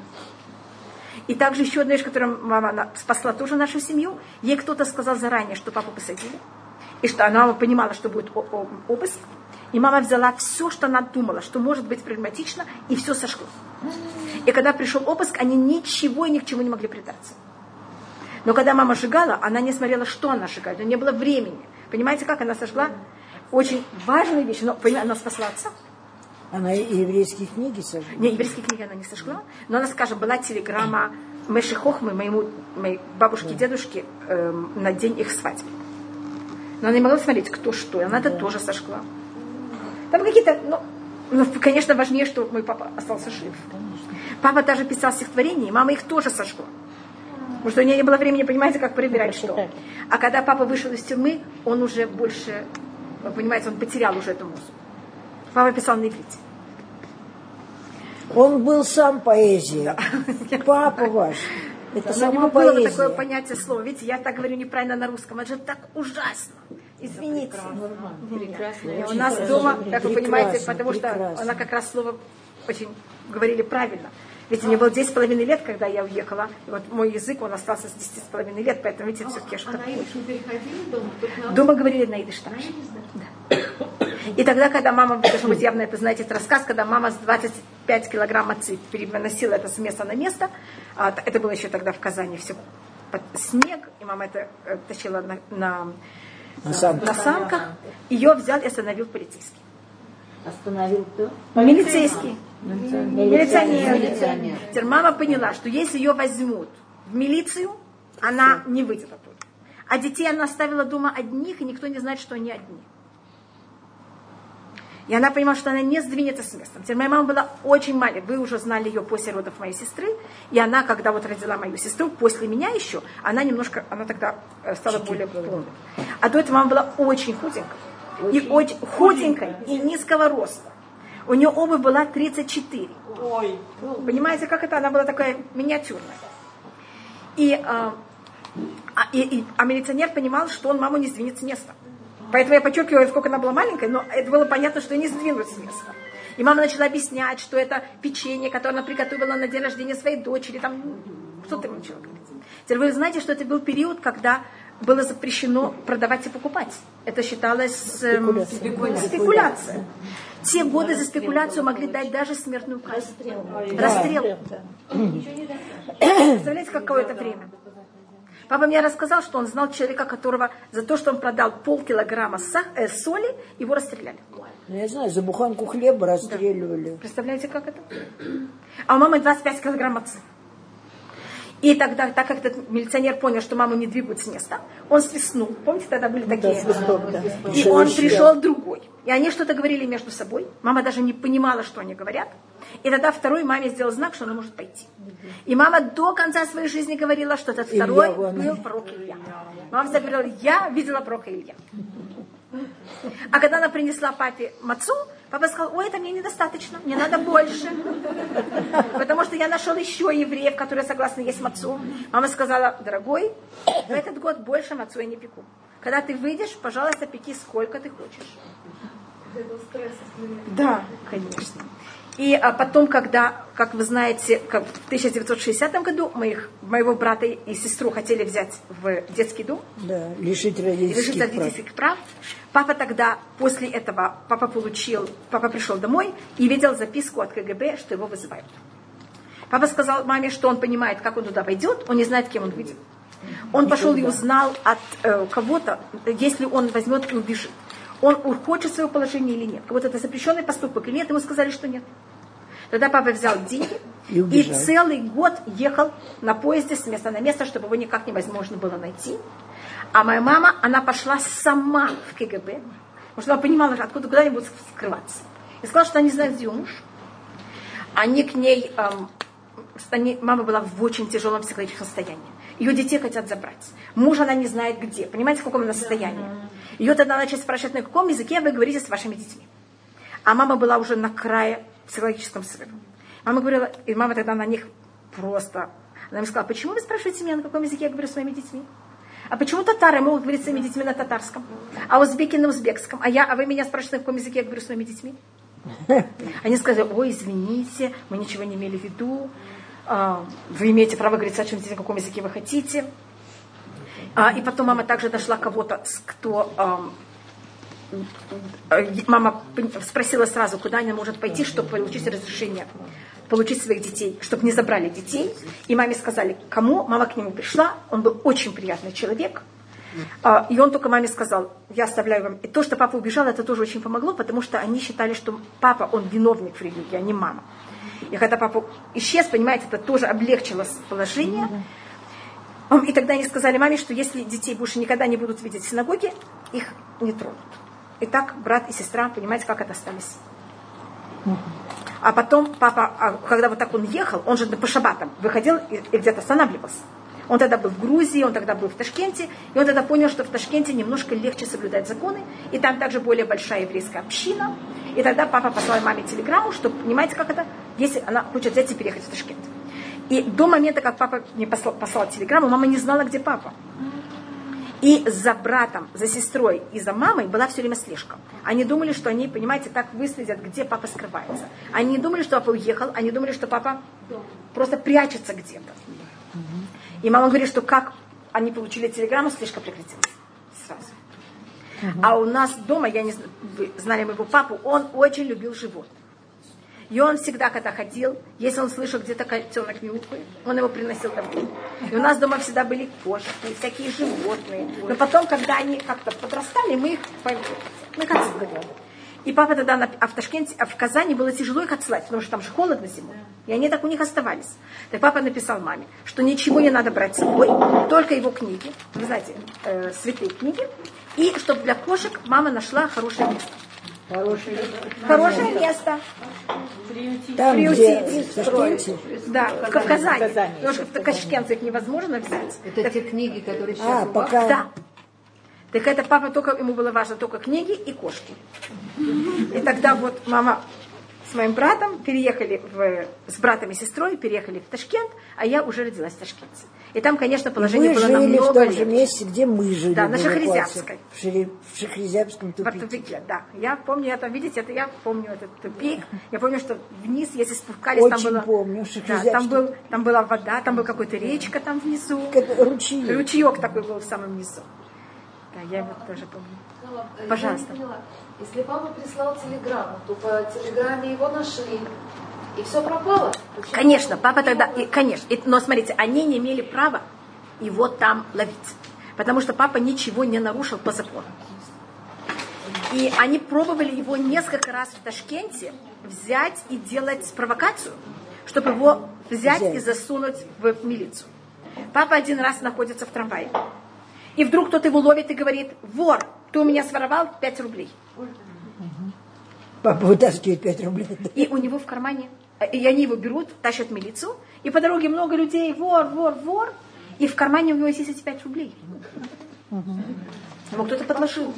И также еще одна вещь, которая мама она спасла тоже нашу семью. Ей кто-то сказал заранее, что папу посадили. И что она понимала, что будет обыск. И мама взяла все, что она думала, что может быть проблематично, и все сошло. И когда пришел обыск, они ничего и ни к чему не могли придаться. Но когда мама сжигала, она не смотрела, что она сжигает. У нее не было времени. Понимаете, как она сожгла? Очень важные вещи. Но она спасла отца. Она и еврейские книги сожгла. Не, еврейские книги она не сожгла, но она, скажем, была телеграмма Мэши Хохмы, моему, моей бабушке и дедушке, эм, на день их свадьбы. Но она не могла смотреть, кто что, и она это тоже сожгла. Там какие-то, ну, ну, конечно, важнее, что мой папа остался жив. Папа даже писал стихотворения, и мама их тоже сожгла. Потому что у нее не было времени, понимаете, как проверять, что. А когда папа вышел из тюрьмы, он уже больше, понимаете, он потерял уже эту музыку. Папа писал на иврите. Он был сам поэзия. Папа ваш. Это у сама него было такое поэзия. понятие слова. Видите, я так говорю неправильно на русском. Это же так ужасно. Извините. прекрасно. И у нас дома, как вы понимаете, Прекрасно, потому что прекрасно. она как раз слово очень говорили правильно. Ведь мне было 10 с половиной лет, когда я уехала. И вот мой язык, он остался с 10 с половиной лет, поэтому, видите, все-таки А что-то на переходили дома? На говорили на идыш также. Да. И тогда, когда мама, должно быть явно это, знаете, это рассказ, когда мама с 25 килограмм отцы переносила это с места на место, а, это было еще тогда в Казани, все под снег, и мама это э, тащила на, на, На санках. на санках, ее взял и остановил полицейский. Остановил кто? Милицейский. Милиционер. Милиционер. Теперь мама поняла, что если ее возьмут в милицию, она не выйдет оттуда. А детей она оставила дома одних, и никто не знает, что они одни. И она понимала, что она не сдвинется с места. Теперь моя мама была очень маленькая. Вы уже знали ее после родов моей сестры. И она, когда вот родила мою сестру, после меня еще, она немножко, она тогда э, стала более полной. А до этого мама была очень худенькая. И очень худенькая, и низкого роста. У нее обувь была 34. Понимаете, как это? Она была такая миниатюрная. И, а, а, и- и- а милиционер понимал, что он маму не сдвинет с места. Поэтому я подчеркиваю, сколько она была маленькая, но это было понятно, что ее не сдвинут с места. И мама начала объяснять, что это печенье, которое она приготовила на день рождения своей дочери. Там, что ты начала говорить? Теперь вы знаете, что это был период, когда было запрещено продавать и покупать. Это считалось эм, спекуляция. Те годы за спекуляцию могли дать даже смертную казнь. Расстрел. Представляете, какое это время? Папа мне рассказал, что он знал человека, которого за то, что он продал полкилограмма э, соли, его расстреляли. Ну, я знаю, за буханку хлеба расстреливали. Представляете, как это? А у мамы 25 килограмм отца. И тогда, так как этот милиционер понял, что маму не двигают с места, он свистнул. Помните, тогда были такие? И он пришел другой. И они что-то говорили между собой. Мама даже не понимала, что они говорят. И тогда второй маме сделал знак, что она может пойти. И мама до конца своей жизни говорила, что этот Илья второй вон. был пророк Илья. Мама всегда говорила, я видела пророка Илья. А когда она принесла папе мацу, папа сказал, ой, это мне недостаточно, мне надо больше. Я нашел еще евреев, которые согласны есть мацу. Мама сказала, дорогой, в этот год больше мацу я не пеку. Когда ты выйдешь, пожалуйста, пеки сколько ты хочешь. Да, конечно. И а потом, когда, как вы знаете, как в 1960 году моих, моего брата и сестру хотели взять в детский дом, Да, лишить и лишить родительских прав. родительских прав. Папа тогда, после этого, папа получил, папа пришел домой и видел записку от КГБ, что его вызывают. Папа сказал маме, что он понимает, как он туда войдет, он не знает, кем он выйдет. Он пошел и узнал от э, кого-то, если он возьмет и убежит. Он ухудшит свое положение или нет. Вот это запрещенный поступок или нет, ему сказали, что нет. Тогда папа взял деньги И И целый год ехал на поезде с места на место, чтобы его никак невозможно было найти. А моя мама, она пошла сама в КГБ, потому что она понимала, откуда куда они будут скрываться. И сказала, что они знают, где ее муж. Они к ней, эм, они- мама была в очень тяжелом психологическом состоянии. Ее детей хотят забрать. Муж она не знает где. Понимаете, в каком она состоянии? Ее тогда начали спрашивать, на каком языке вы говорите с вашими детьми. А мама была уже на крае психологическом срыва. Мама говорила, и мама тогда на них просто... Она им сказала, почему вы спрашиваете меня, на каком языке я говорю с своими детьми? А почему татары могут говорить с своими детьми на татарском? А узбеки на узбекском? А я, а вы меня спрашиваете, на каком языке я говорю с своими детьми? Они сказали, ой, извините, мы ничего не имели в виду. А, Вы имеете право говорить с вашими детьми, на каком языке вы хотите. А, И потом мама также нашла кого-то, кто э, мама спросила сразу, куда она может пойти, чтобы получить разрешение, получить своих детей, чтобы не забрали детей. И маме сказали, кому. Мама к нему пришла, он был очень приятный человек. А, И он только маме сказал, я оставляю вам. И то, что папа убежал, это тоже очень помогло, потому что они считали, что папа, он виновник в религии, а не мама. И когда папа исчез, понимаете, это тоже облегчило положение. Ам, И тогда они сказали маме, что если детей больше никогда не будут видеть в синагоге, их не тронут. И так брат и сестра, понимаете, как это остались. А потом папа, а когда вот так он ехал, он же по шабатам выходил и где-то останавливался. Он тогда был в Грузии, он тогда был в Ташкенте, и он тогда понял, что в Ташкенте немножко легче соблюдать законы, и там также более большая еврейская община. И тогда папа послал маме телеграмму, что, понимаете, как это, если она хочет взять и переехать в Ташкент. И до момента, как папа мне послал, послал телеграмму, мама не знала, где папа. И за братом, за сестрой и за мамой была все время слежка. Они думали, что они, понимаете, так выследят, где папа скрывается. Они не думали, что папа уехал, они думали, что папа просто прячется где-то. И мама говорит, что как они получили телеграмму, слежка прекратилась сразу. А у нас дома, я не знали моего папу, он очень любил животных. И он всегда, когда ходил, если он слышал где-то котенок мяукает, он его приносил домой. И у нас дома всегда были кошки, всякие животные. Но потом, когда они как-то подрастали, мы их по- ну, как сказать, И папа тогда на, а в Ташкенте, а в Казани было тяжело их отсылать, потому что там же холодно зимой. И они так у них оставались. Так папа написал маме, что ничего не надо брать с собой, только его книги, вы знаете, э, святые книги, и чтобы для кошек мама нашла хорошее место. Хорошее место. Там, где Приютить, в Ташкенте. Да, в Казани. Потому что в Ташкенте их невозможно взять. Это те книги, которые А, сейчас у вас? пока... Да. Так это папа только, ему было важно только книги и кошки. И тогда вот мама с моим братом переехали в, с братом и сестрой, переехали в Ташкент, а я уже родилась в Ташкенте. И там, конечно, положение Вы было жили в намного том же легче. месте, где мы жили. Да, на в эвакуации. Шахрезябской. В, Шери- в Шахрезябском В тупике. тупике, да. Я помню, это, видите, это я помню этот тупик. Я помню, что вниз, если спускались, там Очень было... помню, Да, там, был, там была вода, там была какая-то речка там внизу. Как ручьи. Ручеек такой был в самом низу. Да, я его тоже помню. Пожалуйста. Если папа прислал телеграмму, то по телеграмме его нашли. И все пропало. Почему? Конечно, папа тогда, и, конечно, и- но смотрите, они не имели права его там ловить, потому что папа ничего не нарушил по закону. И они пробовали его несколько раз в Ташкенте взять и делать провокацию, чтобы его взять Взять. и засунуть в милицию. Папа один раз находится в трамвае. И вдруг кто-то его ловит и говорит, вор, ты у меня своровал 5 рублей. Папа вытаскивает 5 рублей. И у него в кармане, и они его берут, тащат в милицию, и по дороге много людей, вор, вор, вор, и в кармане у него есть эти 5 рублей. Ему кто-то подложил.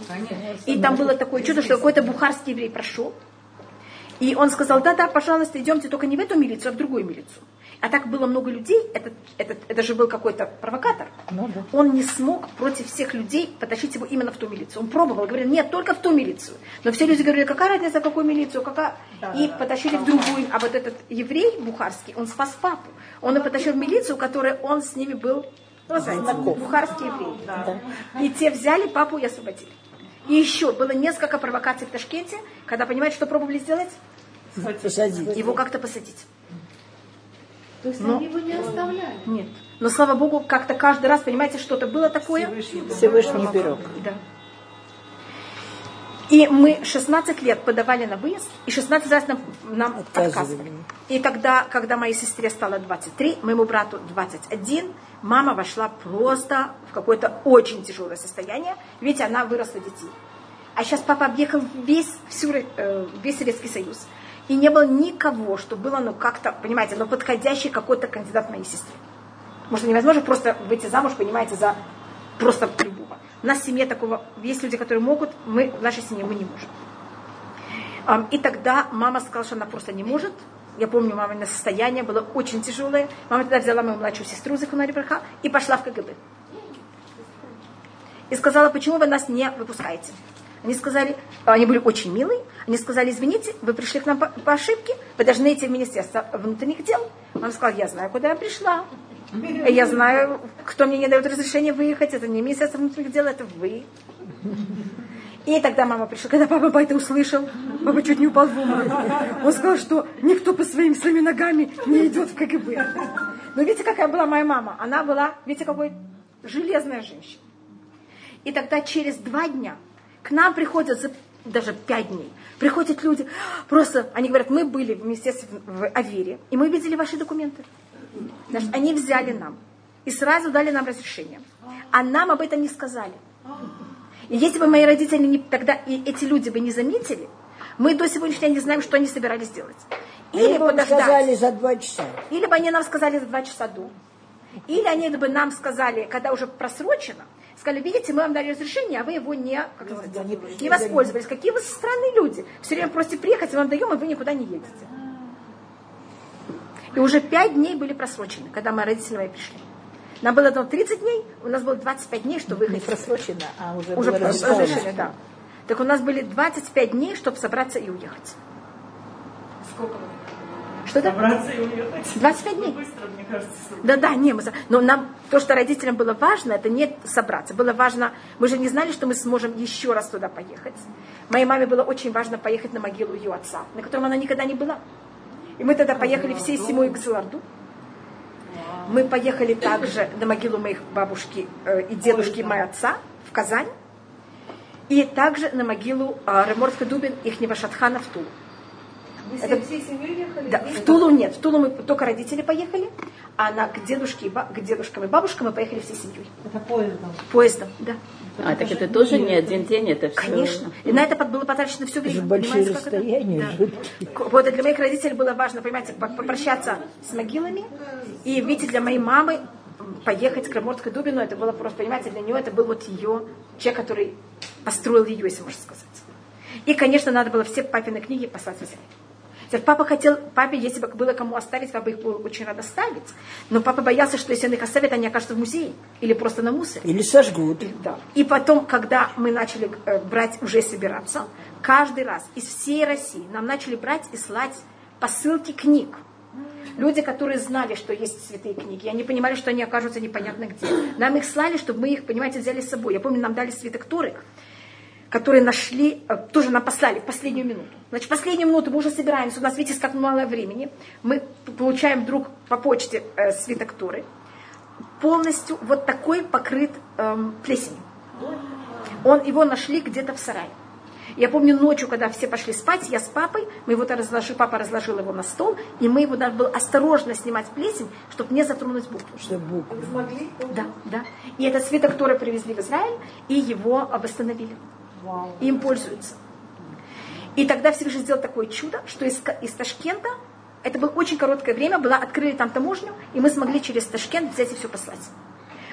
И там было такое чудо, что какой-то бухарский еврей прошел, и он сказал, да-да, пожалуйста, идемте только не в эту милицию, а в другую милицию. А так было много людей, этот, этот, это же был какой-то провокатор. Он не смог против всех людей потащить его именно в ту милицию. Он пробовал, говорил, нет, только в ту милицию. Но все люди говорили, какая разница, какую милицию, какая... И потащили в другую. А вот этот еврей бухарский, он спас папу. Он и потащил в милицию, которая он с ними был ну, знаете, бухарский еврей. И те взяли папу и освободили. И еще было несколько провокаций в Ташкенте, когда, понимаете, что пробовали сделать? Посадить. Его как-то посадить. То есть Но- они его не оставляли. Нет. Но, слава Богу, как-то каждый раз, понимаете, что-то было такое. Всевышний берег. Да. И мы 16 лет подавали на выезд, и 16 раз нам, нам Отказывали. И когда, когда моей сестре стало 23, моему брату 21, мама вошла просто в какое-то очень тяжелое состояние, ведь она выросла детей. А сейчас папа объехал весь, всю, э, весь Советский Союз. И не было никого, что было, ну, как-то, понимаете, ну, подходящий какой-то кандидат моей сестре. Может, невозможно просто выйти замуж, понимаете, за просто любого. У нас в семье такого, есть люди, которые могут, мы, в нашей семье мы не можем. И тогда мама сказала, что она просто не может. Я помню, мамино состояние было очень тяжелое. Мама тогда взяла мою младшую сестру, Захунари Браха, и пошла в КГБ. И сказала, почему вы нас не выпускаете? Они сказали, они были очень милые, они сказали, извините, вы пришли к нам по, по ошибке, вы должны идти в Министерство внутренних дел. Мама сказала, я знаю, куда я пришла. Я знаю, кто мне не дает разрешения выехать, это не Министерство внутренних дел, это вы. И тогда мама пришла, когда папа по это услышал, папа чуть не упал в обморок. Он сказал, что никто по своим своими ногами не идет в КГБ. Но видите, какая была моя мама? Она была, видите, какой железная женщина. И тогда через два дня к нам приходят, даже пять дней, приходят люди, просто, они говорят, мы были в Министерстве в Авере, и мы видели ваши документы. Значит, они взяли нам и сразу дали нам разрешение. А нам об этом не сказали. И если бы мои родители не, тогда и эти люди бы не заметили, мы до сегодняшнего дня не знаем, что они собирались делать. Или Или подождать. сказали за два часа. Или бы они нам сказали за два часа до. Или они бы нам сказали, когда уже просрочено, сказали, видите, мы вам дали разрешение, а вы его не, как называется, не воспользовались. Какие вы странные люди. Все время просите приехать, мы вам даем, и вы никуда не едете. И уже пять дней были просрочены, когда мои родители мои пришли. Нам было там 30 дней, у нас было 25 дней, чтобы Не выехать. просрочено, а уже, Уже было разрешили, да. Так у нас были 25 дней, чтобы собраться и уехать. Сколько? Что это? Собраться и уехать. 25 дней. Быстро, мне кажется. Да, да, не, мы, за- но нам то, что родителям было важно, это не собраться. Было важно, мы же не знали, что мы сможем еще раз туда поехать. Моей маме было очень важно поехать на могилу ее отца, на котором она никогда не была. И мы тогда поехали всей семьей к Зеларду. Мы поехали также на могилу моих бабушки э, и дедушки моего отца в Казань. И также на могилу э, Реморска Дубин, ихнего Шатхана в Тулу. Вы Это- всей семьей ехали? Да, в Тулу нет. В Тулу мы только родители поехали, а на, к, дедушке, и к дедушкам и бабушкам мы поехали всей семьей. Это поездом. Поездом, да. А, так это тоже не один день, это все. Конечно. И на это было потрачено все Это время. же большие это? расстояния, Да. Вот для моих родителей было важно, понимаете, по- попрощаться с могилами. И видите, для моей мамы поехать к Раморской Дубину, это было просто, понимаете, для нее это был вот ее человек, который построил ее, если можно сказать. И, конечно, надо было все папины книги послать в Израиль. Теперь папа хотел, папе, если бы было кому оставить, папа их был очень рад оставить. Но папа боялся, что если он их оставит, они окажутся в музее или просто на мусоре. Или сожгут. Да. И потом, когда мы начали э, брать, уже собираться, каждый раз из всей России нам начали брать и слать посылки книг. Люди, которые знали, что есть святые книги, они понимали, что они окажутся непонятно где. Нам их слали, чтобы мы их, понимаете, взяли с собой. Я помню, нам дали свиток Торы, которые нашли, э, тоже нам послали в последнюю минуту. Значит, в последнюю минуту мы уже собираемся, у нас, видите, как мало времени. Мы получаем вдруг по почте э, свиток Торы, полностью вот такой покрыт эм, плесенью. Он, его нашли где-то в сарае. Я помню ночью, когда все пошли спать, я с папой, мы его разложили, папа разложил его на стол, и мы его надо было осторожно снимать плесень, чтобы не затронуть букву. Что буквы. Смогли? Да, да. И этот свиток, который привезли в Израиль, и его восстановили. И им пользуются. И тогда Всевышний сделал такое чудо, что из, из Ташкента, это было очень короткое время, была, открыли там таможню, и мы смогли через Ташкент взять и все послать.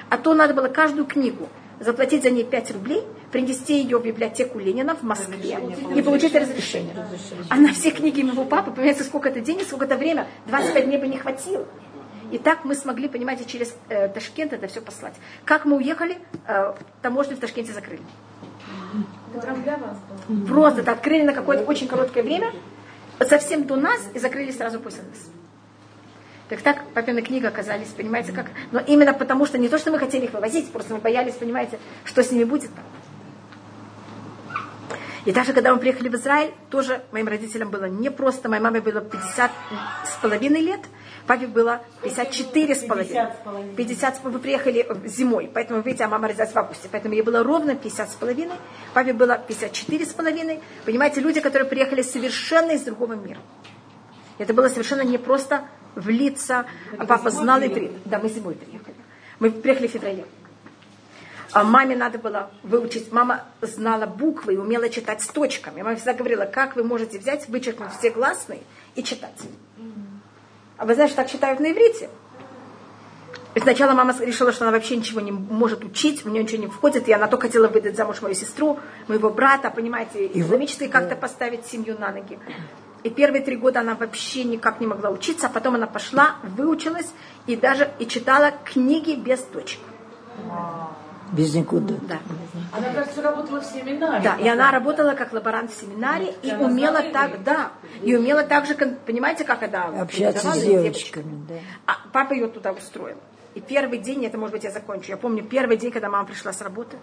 А то надо было каждую книгу заплатить за ней 5 рублей, принести ее в библиотеку Ленина в Москве и получить разрешение. А на все книги моего папы, понимаете, сколько это денег, сколько это время, 25 дней бы не хватило. И так мы смогли, понимаете, через э, Ташкент это все послать. Как мы уехали, э, таможню в Ташкенте закрыли. Просто это открыли на какое-то очень короткое время, совсем до нас и закрыли сразу после нас. Так так папины книги оказались, понимаете, как... Но именно потому, что не то, что мы хотели их вывозить, просто мы боялись, понимаете, что с ними будет. И даже когда мы приехали в Израиль, тоже моим родителям было непросто. Моей маме было 50 с половиной лет, папе было 54 с половиной. 50 с половиной. Вы приехали зимой, поэтому, видите, а мама родилась в августе. Поэтому ей было ровно 50 с половиной, папе было 54 с половиной. Понимаете, люди, которые приехали совершенно из другого мира. Это было совершенно непросто влиться. А папа знал иврит. Да, мы зимой приехали. Мы приехали в феврале. А маме надо было выучить. Мама знала буквы и умела читать с точками. Мама всегда говорила, как вы можете взять, вычеркнуть все гласные и читать. А вы знаете, так читают на иврите. И сначала мама решила, что она вообще ничего не может учить, у нее ничего не входит, и она только хотела выдать замуж мою сестру, моего брата, понимаете, экономически как-то поставить семью на ноги. И первые три года она вообще никак не могла учиться, а потом она пошла, выучилась и даже и читала книги без точек. Без никуда. Да. Она, кажется, работала в семинаре. Да, и она работала как лаборант в семинаре и Она умела так, да, и умела также, понимаете, как она Общаться с девочками, да. А папа ее туда устроил. И первый день, это может быть я закончу, я помню первый день, когда мама пришла с работы,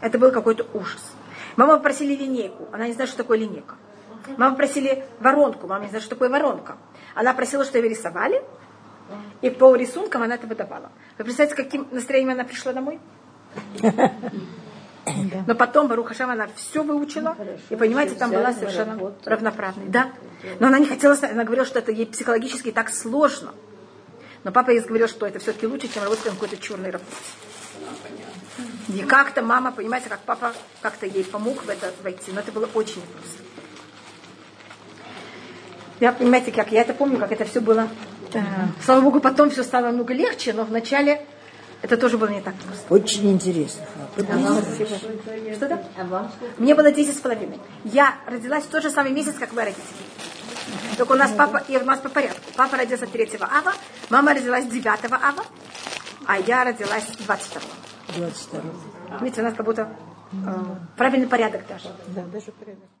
это был какой-то ужас. Мама попросили линейку, она не знает, что такое линейка. Мама попросили воронку, мама не знает, что такое воронка. Она просила, что ее рисовали, и по рисункам она это выдавала. Вы представляете, каким настроением она пришла домой? Но потом, Барух Хашам, она все выучила, и, понимаете, там была совершенно равноправной. Да. Но она не хотела, она говорила, что это ей психологически так сложно. Но папа ей говорил, что это все-таки лучше, чем работать на какой-то черной работе. И как-то мама, понимаете, как папа как-то ей помог в это войти. Но это было очень непросто. Я, понимаете, как я это помню, как это все было. Слава Богу, потом все стало много легче, но вначале это тоже было не так просто. Очень интересно. Что да? Мне было 10 с половиной. Я родилась в тот же самый месяц, как мои родители. Только у нас папа, и у нас по порядку. Папа родился 3 ава, мама родилась 9 ава, а я родилась 22 22 Видите, у нас как будто э, правильный порядок даже. Да, даже порядок.